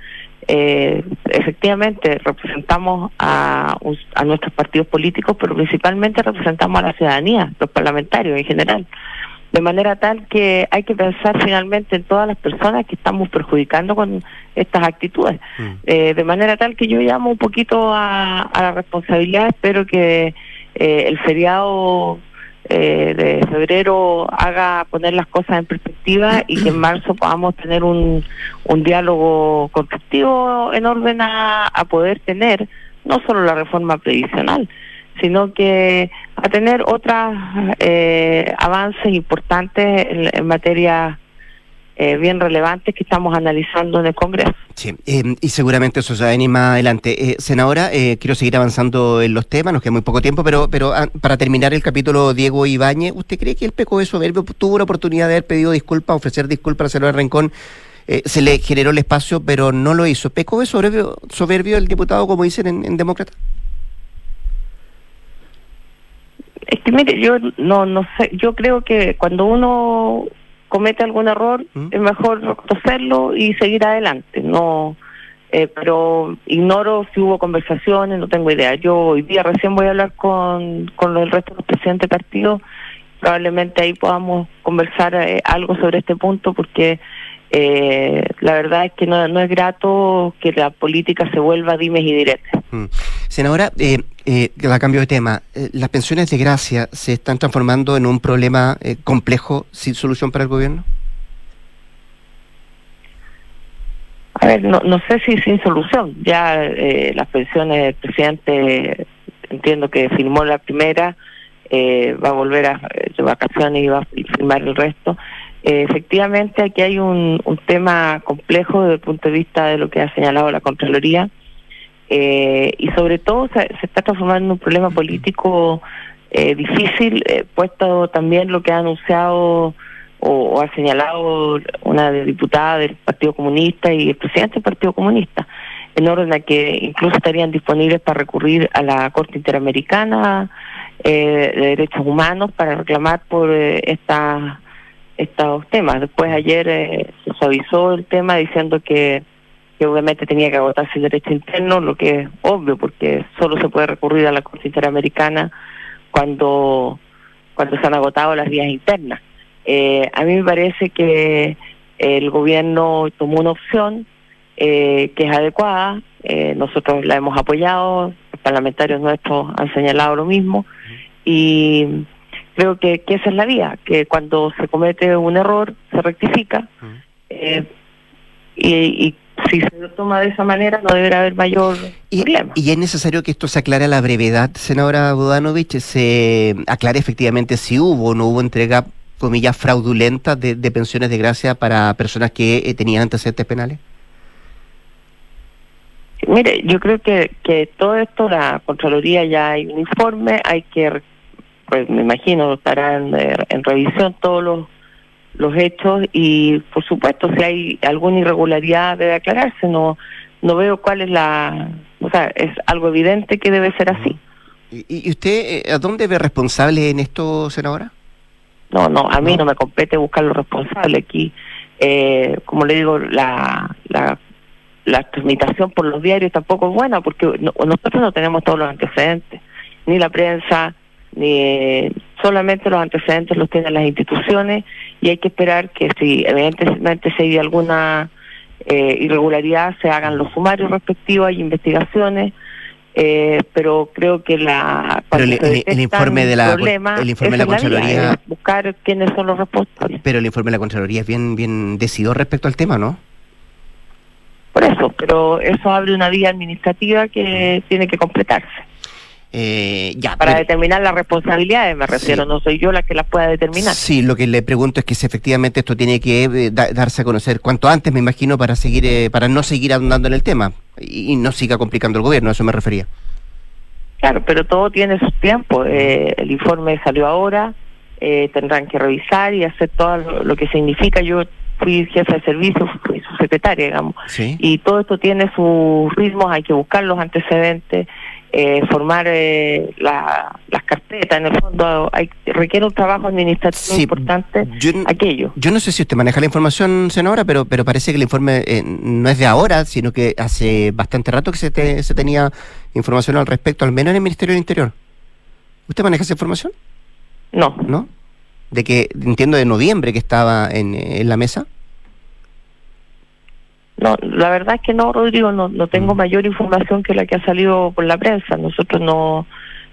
eh, efectivamente representamos a, a nuestros partidos políticos, pero principalmente representamos a la ciudadanía, los parlamentarios en general. De manera tal que hay que pensar finalmente en todas las personas que estamos perjudicando con estas actitudes. Mm. Eh, de manera tal que yo llamo un poquito a, a la responsabilidad, espero que eh, el feriado eh, de febrero haga poner las cosas en perspectiva y que en marzo podamos tener un, un diálogo constructivo en orden a, a poder tener no solo la reforma previsional, sino que a tener otros avances importantes en, en materia eh, bien relevantes que estamos analizando en el Congreso. Sí, eh, y seguramente eso se va a venir más adelante. Eh, senadora, eh, quiero seguir avanzando en los temas, nos queda muy poco tiempo, pero, pero ah, para terminar el capítulo Diego Ibáñez, ¿usted cree que el PECO de Soberbio tuvo la oportunidad de haber pedido disculpas, ofrecer disculpas a la senadora Rincón? Eh, se le generó el espacio, pero no lo hizo. ¿Pecó de soberbio, soberbio el diputado, como dicen en, en Demócrata? Es que mire, yo no no sé, yo creo que cuando uno comete algún error ¿Mm? es mejor reconocerlo y seguir adelante. No, eh, pero ignoro si hubo conversaciones, no tengo idea. Yo hoy día recién voy a hablar con con el resto de los presidentes de partido. Probablemente ahí podamos conversar eh, algo sobre este punto porque eh, la verdad es que no, no es grato que la política se vuelva dimes y diretes. Mm. Senadora, eh, eh, a cambio de tema, eh, las pensiones de gracia se están transformando en un problema eh, complejo sin solución para el gobierno. A ver, no, no sé si sin solución. Ya eh, las pensiones del presidente, entiendo que firmó la primera, va a volver a, de vacaciones y va a firmar el resto. Efectivamente, aquí hay un, un tema complejo desde el punto de vista de lo que ha señalado la Contraloría. Eh, y sobre todo se, está transformando en un problema político eh, difícil, eh, puesto también lo que ha anunciado o, o ha señalado una diputada del Partido Comunista y el presidente del Partido Comunista, en orden a que incluso estarían disponibles para recurrir a la Corte Interamericana eh, de Derechos Humanos para reclamar por eh, esta, estos temas. Después ayer se suavizó el tema diciendo que que obviamente tenía que agotarse el derecho interno, lo que es obvio, porque solo se puede recurrir a la Corte Interamericana cuando, cuando se han agotado las vías internas. Eh, a mí me parece que el gobierno tomó una opción eh, que es adecuada, eh, nosotros la hemos apoyado, los parlamentarios nuestros han señalado lo mismo, y creo que, que esa es la vía, que cuando se comete un error se rectifica, eh, y, y si se lo toma de esa manera no deberá haber mayor Y, problema. y es necesario que esto se aclare a la brevedad, senadora Budanovich, se aclare efectivamente si hubo o no hubo entrega, comillas, fraudulenta de, de pensiones de gracia para personas que eh, tenían antecedentes penales. Mire, yo creo que, que todo esto, la Contraloría ya hay un informe, hay que, pues me imagino, estarán en, en revisión todos los, los hechos y, por supuesto, si hay alguna irregularidad debe aclararse. No, no veo cuál es la, o sea, es algo evidente que debe ser así. ¿Y, y usted eh, a dónde ve responsable en esto, senadora? No, no, a mí No. no, me compete buscar los responsables aquí. Eh, como le digo, la, la, la transmitación por los diarios tampoco es buena porque no- nosotros no tenemos todos los antecedentes, ni la prensa, ni solamente los antecedentes los tienen las instituciones y hay que esperar que si evidentemente si hay alguna eh, irregularidad se hagan los sumarios respectivos, hay investigaciones. Eh, pero creo que la Pero el- se informe de la- problemas, el informe de la Contraloría- buscar quiénes son los responsables. Pero el informe de la Contraloría es bien, bien decidido respecto al tema, ¿no? Por eso, pero eso abre una vía administrativa que tiene que completarse. Eh, ya, Para pero- determinar las responsabilidades, me refiero, Sí. no soy yo la que las pueda determinar. Sí, lo que le pregunto es que si efectivamente esto tiene que eh, da- darse a conocer cuanto antes, me imagino, para seguir, eh, para no seguir ahondando en el tema y, y no siga complicando el gobierno, a eso me refería. Claro, pero todo tiene sus tiempos. Eh, el informe salió ahora, eh, tendrán que revisar y hacer todo lo, lo que significa. Yo fui jefe de servicio, fui su secretaria, digamos, Sí. y todo esto tiene sus ritmos, hay que buscar los antecedentes, eh, formar eh, la- las carpetas, en el fondo hay, requiere un trabajo administrativo Sí, importante yo- aquello. Yo no sé si usted maneja la información, senadora, pero, pero parece que el informe eh, no es de ahora, sino que hace bastante rato que se, te- se tenía información al respecto, al menos en el Ministerio del Interior. ¿Usted maneja esa información? No, ¿No? De que entiendo de noviembre que estaba en, en la mesa. No, la verdad es que no, Rodrigo, no, no tengo Mm. mayor información que la que ha salido por la prensa. Nosotros no,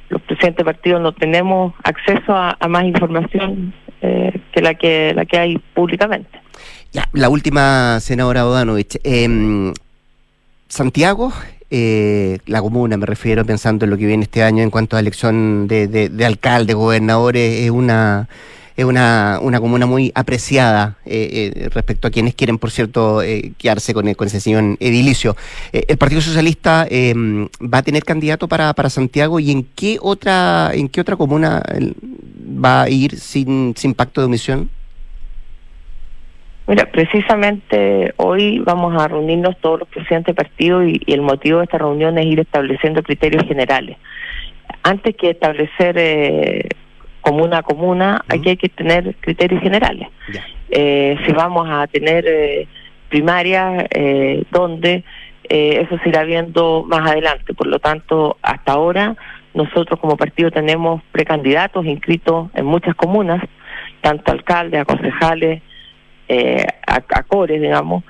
los presidentes de partidos no tenemos acceso a, a más información eh, que la que la que hay públicamente. Ya, la última, senadora Bodanovich. Em, Santiago, eh, la comuna, me refiero, pensando en lo que viene este año en cuanto a elección de, de, de alcaldes, gobernadores, es una es una, una comuna muy apreciada eh, eh, respecto a quienes quieren, por cierto, eh, quedarse con, con ese señor edilicio. Eh, ¿El Partido Socialista em, va a tener candidato para, para Santiago y en qué otra en qué otra comuna va a ir sin, sin pacto de omisión? Mira, precisamente hoy vamos a reunirnos todos los presidentes de partido y, y el motivo de esta reunión es ir estableciendo criterios generales. Antes que establecer eh, comuna a comuna, aquí hay que tener criterios generales. Eh, si vamos a tener eh, primarias, eh, donde eh, eso se irá viendo más adelante. Por lo tanto, hasta ahora nosotros como partido tenemos precandidatos inscritos en muchas comunas, tanto alcaldes, a concejales, a, a cores, digamos,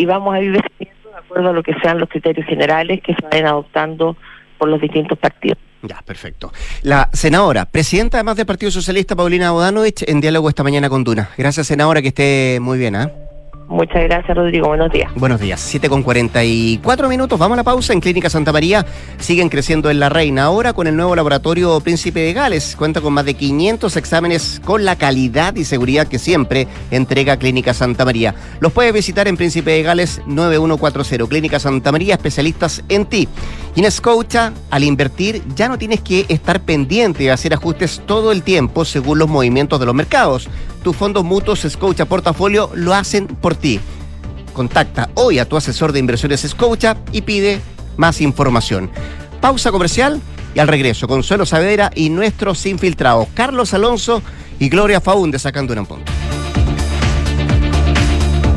y vamos a ir definiendo de acuerdo a lo que sean los criterios generales que se vayan adoptando por los distintos partidos. Ya, perfecto. La senadora, presidenta además del Partido Socialista, Paulina Bodanovich, en diálogo esta mañana con Duna. Gracias, senadora, que esté muy bien, ¿ah? Muchas gracias, Rodrigo. Buenos días. Buenos días, 7 con 44 minutos. Vamos a la pausa. En Clínica Santa María siguen creciendo en La Reina. Ahora con el nuevo laboratorio Príncipe de Gales. Cuenta con más de 500 exámenes con la calidad y seguridad que siempre entrega Clínica Santa María. Los puedes visitar en Príncipe de Gales 9140. Clínica Santa María, especialistas en ti. Y en Scotia, al invertir, ya no tienes que estar pendiente de hacer ajustes todo el tiempo según los movimientos de los mercados. Tus fondos mutuos Scotia Portafolio lo hacen por ti. Contacta hoy a tu asesor de inversiones Scotia y pide más información. Pausa comercial y al regreso, Consuelo Saavedra y nuestros infiltrados, Carlos Alonso y Gloria Faúnde sacando un punto.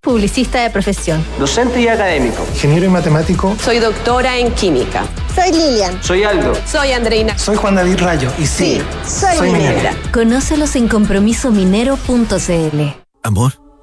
Publicista de profesión. Docente y académico. Ingeniero y matemático. Soy doctora en química. Soy Lilian. Soy Aldo. Soy Andreina. Soy Juan David Rayo. Y sí, soy, minera. Conócelos en compromisominero.cl. Amor,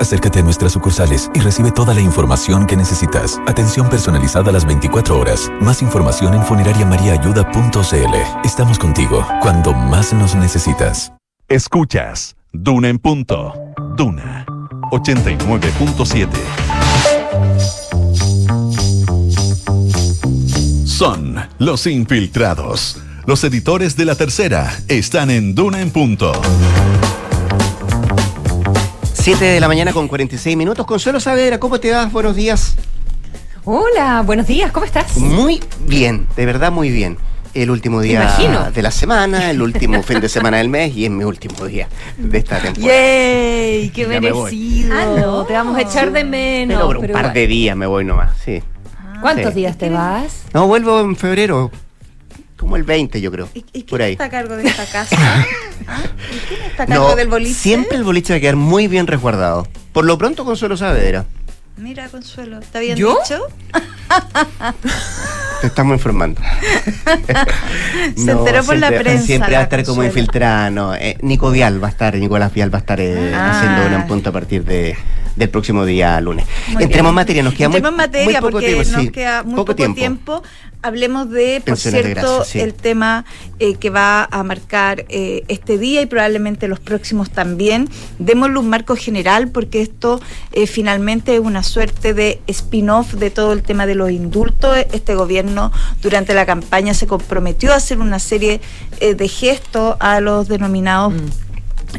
Acércate a nuestras sucursales y recibe toda la información que necesitas. Atención personalizada a las 24 horas. Más información en funerariamariaayuda.cl. Estamos contigo cuando más nos necesitas. Escuchas Duna en punto. Duna 89.7. Son los infiltrados. Los editores de la tercera están en Duna en punto. 7 de la mañana con 46 minutos. Consuelo Saavedra, ¿cómo te vas? Buenos días. Hola, buenos días, ¿cómo estás? Muy bien, de verdad muy bien. El último día de la semana, el último fin de semana del mes y es mi último día de esta temporada. ¡Yay! ¡Qué Ya me voy. merecido! Ah, no. Te vamos a echar de menos. Pero por un pero par igual. de días me voy nomás, sí. ¿Cuántos Sí. días te vas? No, vuelvo en febrero, como el 20 yo creo, ¿Y, y por quién ahí. está a cargo de esta casa? ¿Ah? ¿Y quién está a cargo No, del boliche? siempre el boliche va a quedar muy bien resguardado. Por lo pronto Consuelo Saavedra. Mira, Consuelo, ¿está bien ¿Yo? dicho? te estamos informando. Se enteró por la siempre- prensa, Siempre va a la estar como Consuelo. infiltrada. No, eh, Nico Vial va a estar, Nicolás Vial va a estar eh, Ah. haciendo un punto a partir de, del próximo día lunes. Muy Entremos bien. en materia, nos queda muy, Entremos en materia muy poco porque tiempo. nos sí, queda muy poco, poco, tiempo. tiempo. Hablemos de, por Pensiones de cierto, gracia, sí. el tema eh, que va a marcar eh, este día y probablemente los próximos también. Démosle un marco general porque esto eh, finalmente es una suerte de spin-off de todo el tema de los indultos. Este gobierno durante la campaña se comprometió a hacer una serie eh, de gestos a los denominados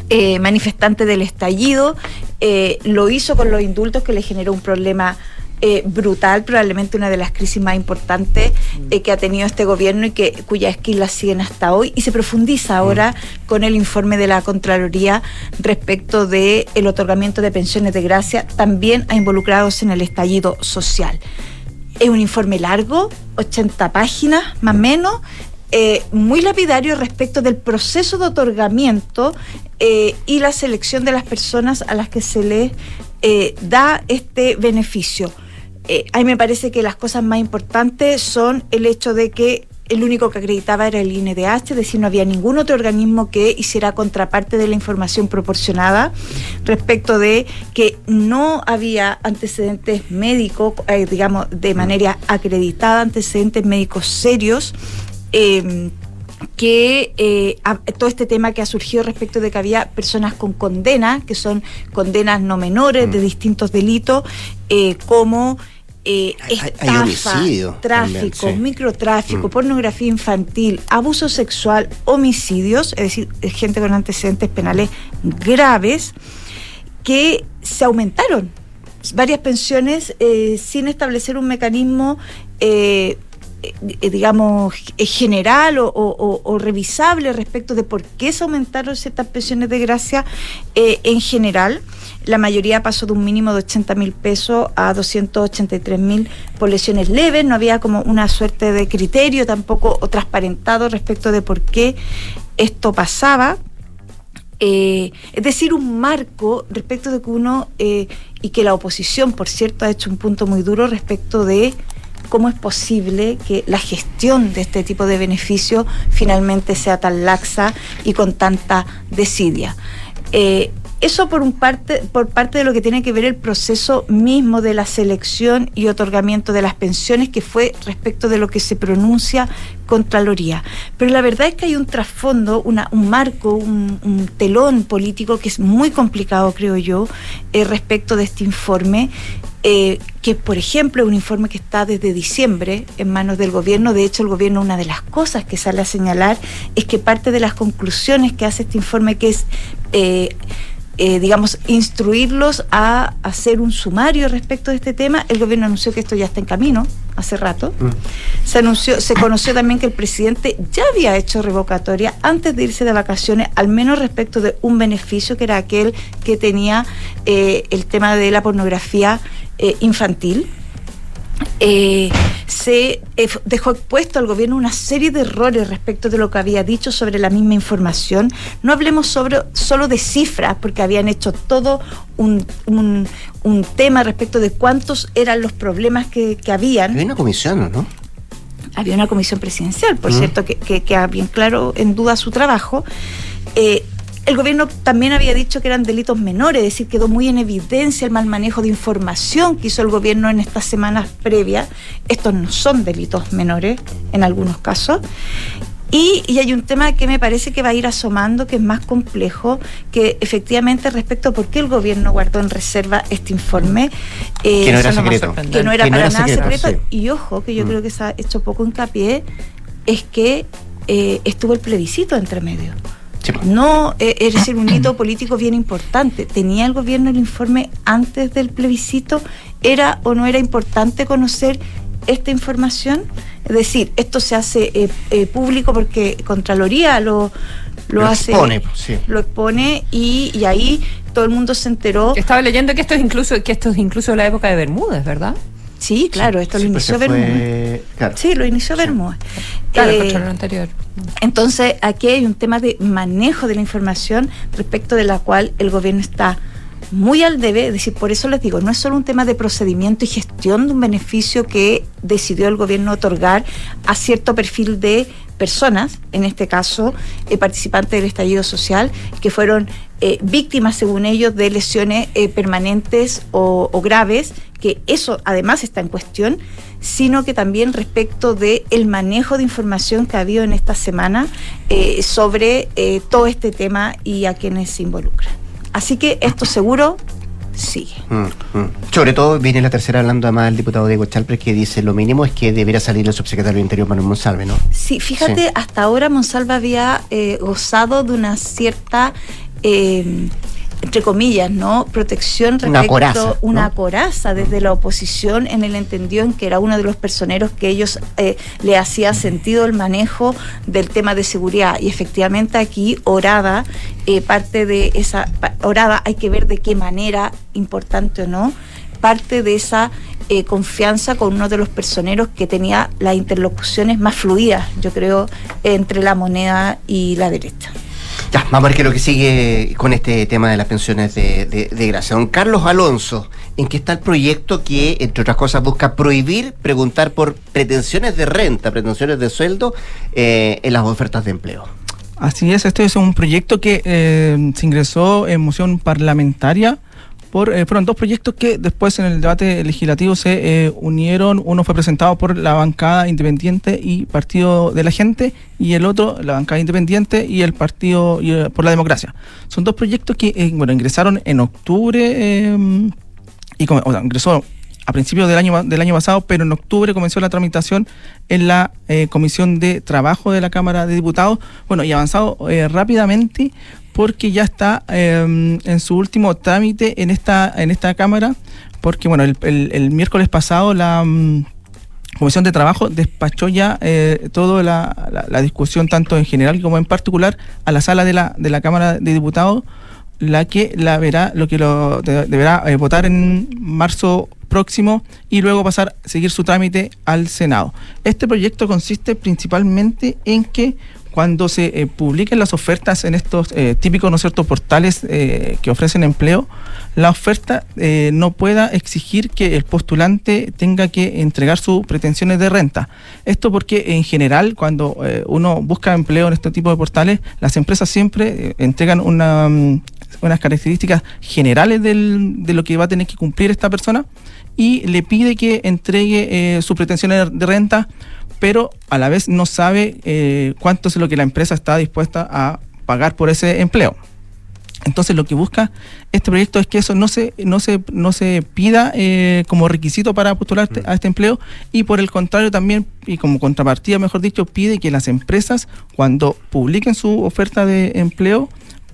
eh, manifestantes del estallido, eh, lo hizo con los indultos que le generó un problema eh, brutal, probablemente una de las crisis más importantes que ha tenido este gobierno y que cuya esquilas siguen hasta hoy y se profundiza ahora con el informe de la Contraloría respecto de el otorgamiento de pensiones de gracia también a involucrados en el estallido social. Es un informe largo, 80 páginas más o menos, eh, muy lapidario respecto del proceso de otorgamiento eh, y la selección de las personas a las que se les eh, da este beneficio. A mí me parece que las cosas más importantes son el hecho de que el único que acreditaba era el INDH, es decir, no había ningún otro organismo que hiciera contraparte de la información proporcionada respecto de que no había antecedentes médicos, eh, digamos, de manera acreditada, antecedentes médicos serios. Eh, que eh, a- todo este tema que ha surgido respecto de que había personas con condena, que son condenas no menores de distintos delitos, eh, como eh, Hay- hay estafa, tráfico, también, sí. microtráfico, Mm. pornografía infantil, abuso sexual, homicidios, es decir, gente con antecedentes penales graves, que se aumentaron varias pensiones eh, sin establecer un mecanismo eh, digamos, eh, general o, revisable respecto de por qué se aumentaron ciertas pensiones de gracia eh, en general. La mayoría pasó de un mínimo de 80 mil pesos a 283 mil por lesiones leves. No había como una suerte de criterio tampoco o transparentado respecto de por qué esto pasaba. Eh, es decir, un marco respecto de que uno, eh, y que la oposición, por cierto, ha hecho un punto muy duro respecto de cómo es posible que la gestión de este tipo de beneficios finalmente sea tan laxa y con tanta desidia. Eh, eso por, un parte, por parte de lo que tiene que ver el proceso mismo de la selección y otorgamiento de las pensiones, que fue respecto de lo que se pronuncia Contraloría. Pero la verdad es que hay un trasfondo, un marco, un, un telón político que es muy complicado, creo yo, eh, respecto de este informe. eh, que por ejemplo es un informe que está desde diciembre en manos del gobierno. De hecho, el gobierno una de las cosas que sale a señalar es que parte de las conclusiones que hace este informe, que es eh, eh, digamos, instruirlos a hacer un sumario respecto de este tema. El gobierno anunció que esto ya está en camino hace rato. Se anunció, se conoció también que el presidente ya había hecho revocatoria antes de irse de vacaciones, al menos respecto de un beneficio que era aquel que tenía eh, el tema de la pornografía eh, infantil. Eh, se eh, dejó expuesto al gobierno una serie de errores respecto de lo que había dicho sobre la misma información. No hablemos sobre, solo de cifras, porque habían hecho todo un, un- un tema respecto de cuántos eran los problemas que, que habían. Hay una comisión, ¿no? Había una comisión presidencial, por Mm. cierto, que, que bien claro en duda su trabajo. Eh, el gobierno también había dicho que eran delitos menores, es decir, quedó muy en evidencia el mal manejo de información que hizo el gobierno en estas semanas previas. Estos no son delitos menores en algunos casos. Y, y hay un tema que me parece que va a ir asomando, que es más complejo, que efectivamente respecto a por qué el gobierno guardó en reserva este informe. eh, Que no era secreto. Que no era Que no para era nada secreto, secreto. sí. Y ojo, que yo Mm. creo que se ha hecho poco hincapié, es que eh, estuvo el plebiscito entre medio. No, eh, es decir, un hito político bien importante. ¿Tenía el gobierno el informe antes del plebiscito? ¿Era o no era importante conocer esta información? Es decir, esto se hace eh, eh, público porque Contraloría lo, lo, Lo hace. expone, pues, sí. Lo expone y, y ahí todo el mundo se enteró. Estaba leyendo que esto es incluso que esto es incluso la época de Bermúdez, ¿verdad? Sí, claro, esto lo Sí, inició Bermúdez. claro. Sí, lo inició Bermúdez. Claro, Eh, Contralor anterior. entonces, aquí hay un tema de manejo de la información respecto de la cual el gobierno está muy al debe, es decir, por eso les digo, no es solo un tema de procedimiento y gestión de un beneficio que decidió el gobierno otorgar a cierto perfil de personas, en este caso eh, participantes del estallido social, que fueron eh, víctimas, según ellos, de lesiones eh, permanentes o, o graves, que eso además está en cuestión, sino que también respecto de el manejo de información que ha habido en esta semana eh, sobre todo este tema y a quienes se involucran. Así que esto seguro sigue. Mm, mm. Sobre todo viene la tercera hablando además el diputado Diego Chalpres que dice lo mínimo es que debiera salir el subsecretario del Interior Manuel Monsalve, ¿no? Sí, fíjate, Sí. hasta ahora Monsalva había eh, gozado de una cierta, eh, entre comillas, ¿no? Protección respecto Una coraza, una ¿no? coraza desde la oposición en el entendido en que era uno de los personeros que ellos eh, le hacía sentido el manejo del tema de seguridad. Y efectivamente aquí Orada, eh, parte de esa, Orada hay que ver de qué manera, importante o no, parte de esa eh, confianza con uno de los personeros que tenía las interlocuciones más fluidas, yo creo, entre la moneda y la derecha. Ya, vamos a ver qué lo que sigue con este tema de las pensiones de gracia. Don Carlos Alonso, ¿en qué está el proyecto que, entre otras cosas, busca prohibir preguntar por pretensiones de renta, pretensiones de sueldo eh, en las ofertas de empleo? Así es, este es un proyecto que eh, se ingresó en moción parlamentaria. Por, eh, fueron dos proyectos que después en el debate legislativo se eh, unieron. Uno fue presentado por la bancada independiente y Partido de la Gente y el otro, la bancada independiente y el Partido eh, por la Democracia. Son dos proyectos que eh, bueno, ingresaron en octubre eh, y o ingresó a principios del año, del año pasado, pero en octubre comenzó la tramitación en la Comisión de Trabajo de la Cámara de Diputados. Bueno, y avanzado rápidamente porque ya está eh, en su último trámite en esta, en esta Cámara, porque bueno, el, el- miércoles pasado la... mm, Comisión de Trabajo despachó ya eh, toda la, la- discusión, tanto en general como en particular, a la sala de la, de la Cámara de Diputados, la que la verá, lo que lo de- deberá eh, votar en marzo próximo y luego pasar seguir su trámite al Senado. Este proyecto consiste principalmente en que cuando se eh, publiquen las ofertas en estos eh, típicos, ¿no es cierto?, portales eh, que ofrecen empleo, la oferta no pueda exigir que el postulante tenga que entregar sus pretensiones de renta. Esto porque en general cuando uno busca empleo en este tipo de portales, las empresas siempre entregan mm, unas características generales de lo que va a tener que cumplir esta persona y le pide que entregue sus pretensiones de renta, pero a la vez no sabe eh, cuánto es lo que la empresa está dispuesta a pagar por ese empleo. Entonces lo que busca este proyecto es que eso no se, no se, no se pida eh, como requisito para postular a este empleo y por el contrario también, y como contrapartida mejor dicho, pide que las empresas cuando publiquen su oferta de empleo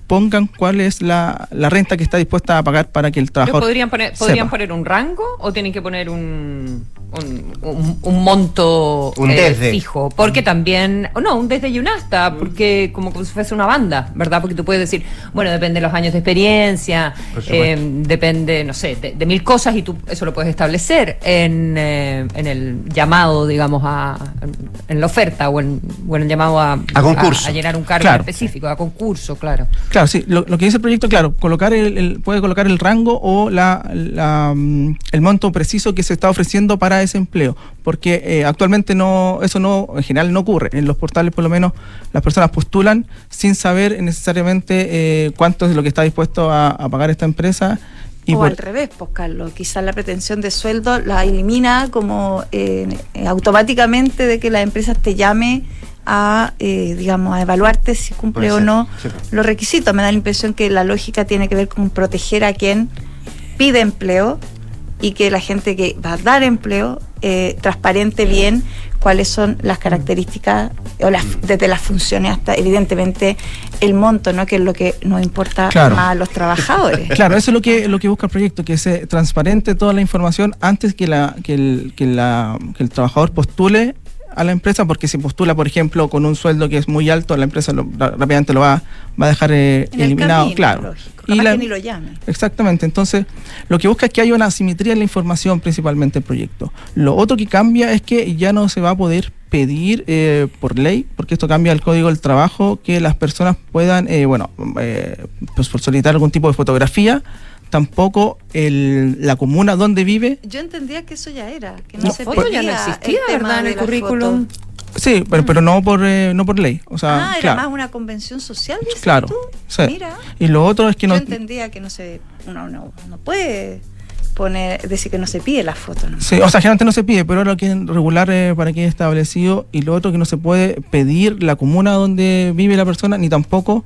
pongan cuál es la, la renta que está dispuesta a pagar para que el ¿Pero trabajador podrían poner, podrían sepa. poner un rango o tienen que poner un, un, un- un monto Un eh, fijo? Porque también, o no, un desde y un hasta, porque como si fuese una banda, ¿verdad? Porque tú puedes decir, bueno, depende de los años de experiencia, eh, depende, no sé, de, de mil cosas y tú eso lo puedes establecer en, eh, en el llamado, digamos, a, en la oferta o en, o en el llamado a, A concurso. a, llenar un cargo Claro. específico, a concurso, claro. Claro, sí, lo, lo que dice el proyecto, claro, colocar el, el- puede colocar el rango o la, la, mm, el monto preciso que se está ofreciendo para ese empleo, porque eh, actualmente no eso no en general no ocurre. En los portales por lo menos las personas postulan sin saber necesariamente eh, cuánto es lo que está dispuesto a, a pagar esta empresa y o por- al revés, pues Carlos, quizás la pretensión de sueldo la elimina como eh, automáticamente de que la empresa te llame a, eh, digamos, a evaluarte si cumple o no sí. los requisitos. Me da la impresión que la lógica tiene que ver con proteger a quien pide empleo y que la gente que va a dar empleo eh, transparente bien cuáles son las características o las, desde las funciones hasta evidentemente el monto, ¿no? que es lo que nos importa Claro. más a los trabajadores. Claro, eso es lo que, lo que busca el proyecto, que se transparente toda la información antes que, la, que, el, que, la, que el trabajador postule a la empresa, porque si postula, por ejemplo, con un sueldo que es muy alto, la empresa lo- rápidamente lo va, va a dejar eh, En el eliminado. camino, claro. lógico. Y la- que ni lo llame. Exactamente, entonces lo que busca es que haya una simetría en la información principalmente del proyecto. Lo otro que cambia es que ya no se va a poder pedir eh, por ley, porque esto cambia el código del trabajo, que las personas puedan, eh, bueno, eh, pues solicitar algún tipo de fotografía, tampoco el, la comuna donde vive. Yo entendía que eso ya era, que no, No, se foto pedía ya no existía, ¿verdad? En el currículum. foto. Sí, pero, pero no por eh, no por ley. O sea, ah, era claro. más una convención social, dices Claro. tú. sí. Mira. Y lo otro es que no. Yo entendía que no se, uno no, no puede poner, decir que no se pide la foto, ¿no? Sí, o sea, generalmente no se pide, pero ahora lo quieren regular eh, para que establecido. Y lo otro que no se puede pedir la comuna donde vive la persona, ni tampoco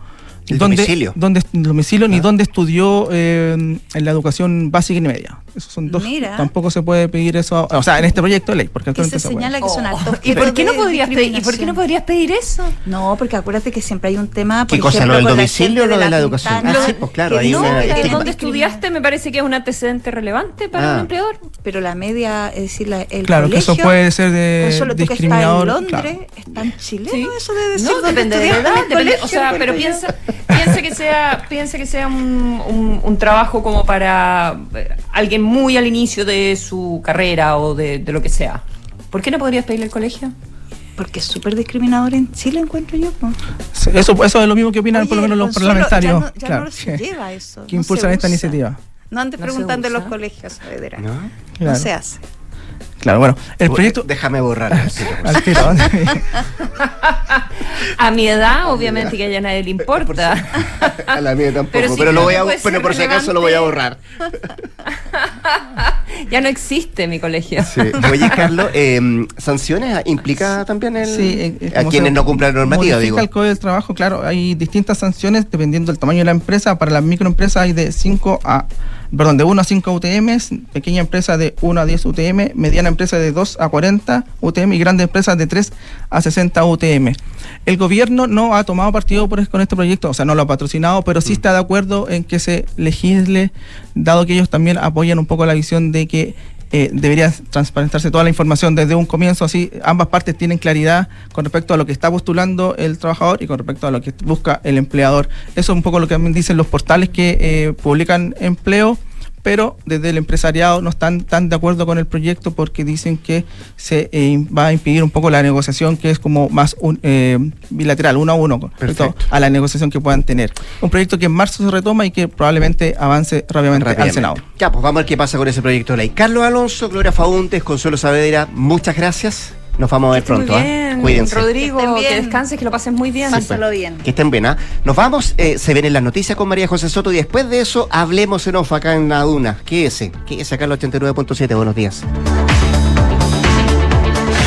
El dónde, domicilio. dónde- el domicilio, ni dónde estudió eh, en la educación básica y media. Esos son dos. Mira. Tampoco se puede pedir eso, o sea, en este proyecto de ley, porque Y actualmente se se puede. señala que son altos ¿Y por tipos qué no podrías pedir, ¿y por qué no podrías pedir eso? No, porque acuérdate que siempre hay un tema. ¿Qué por cosa, ejemplo, lo del la domicilio o lo de la las educación? Ah, sí, pues claro, que ahí no, una- que este- ¿Dónde estudiaste? Me parece que es un antecedente relevante para Ah. un empleador. Pero la media, es decir, la, el Claro, que eso colegio, puede ser de Consuelo, tú que estás en discriminador. Londres, claro. es tan chileno Sí. eso de decir No, depende de la edad, colegio, o sea, pero piensa, piensa que sea, piensa que sea un, un- un trabajo como para eh, alguien muy al inicio de su carrera o de, de lo que sea. ¿Por qué no podrías pedirle al colegio? Porque es súper discriminador en Chile, encuentro yo. ¿no? Sí, Eso, eso es lo mismo que opinan por lo menos los parlamentarios. Ya no, ya claro, no se que- lleva eso. que no impulsan esta iniciativa. No andes preguntando en los colegios, Saavedra. ¿No? Se hace. Claro, bueno, el proyecto. Déjame borrar. Al tiro, A mi edad, obviamente que a ella nadie le importa. A la mía tampoco, Pero pero, sí lo voy a, pero por si acaso lo voy a borrar. ya no existe mi colegio. Sí. Oye, Carlos, eh, ¿sanciones implica también el, Sí, eh, eh, a quienes no cumplan la normativa? Digo. el Código del Trabajo, claro, hay distintas sanciones dependiendo del tamaño de la empresa. Para las microempresas hay de 5 a, perdón, de 1 a 5 UTMs, pequeña empresa de 1 a 10 UTM, mediana empresa de 2 a 40 UTM y grandes empresas de 3 a 60 UTM. El gobierno no ha tomado partido por, con este proyecto, o sea, no lo ha patrocinado, pero Mm. sí está de acuerdo en que se legisle, dado que ellos también apoyan un poco la visión de que eh, debería transparentarse toda la información desde un comienzo, así ambas partes tienen claridad con respecto a lo que está postulando el trabajador y con respecto a lo que busca el empleador. Eso es un poco lo que también dicen los portales que eh, publican empleo, pero desde el empresariado no están tan de acuerdo con el proyecto porque dicen que se eh, va a impedir un poco la negociación que es como más un, eh, bilateral, uno a uno, a la negociación que puedan tener. Un proyecto que en marzo se retoma y que probablemente avance rápidamente, al. Senado. Ya, pues vamos a ver qué pasa con ese proyecto de ley. Carlos Alonso, Gloria Fauntes, Consuelo Saavedra, muchas gracias. Nos vamos a ver pronto. Muy ¿ah? bien, Cuídense. Rodrigo, Que estén que, descanses, que lo pases muy bien. Pásalo bien. Que estén bien, ¿ah? Nos vamos, eh, se ven en las noticias con María José Soto y después de eso hablemos en off acá en la Duna. Quédese, quédese acá en el 89.7. Buenos días.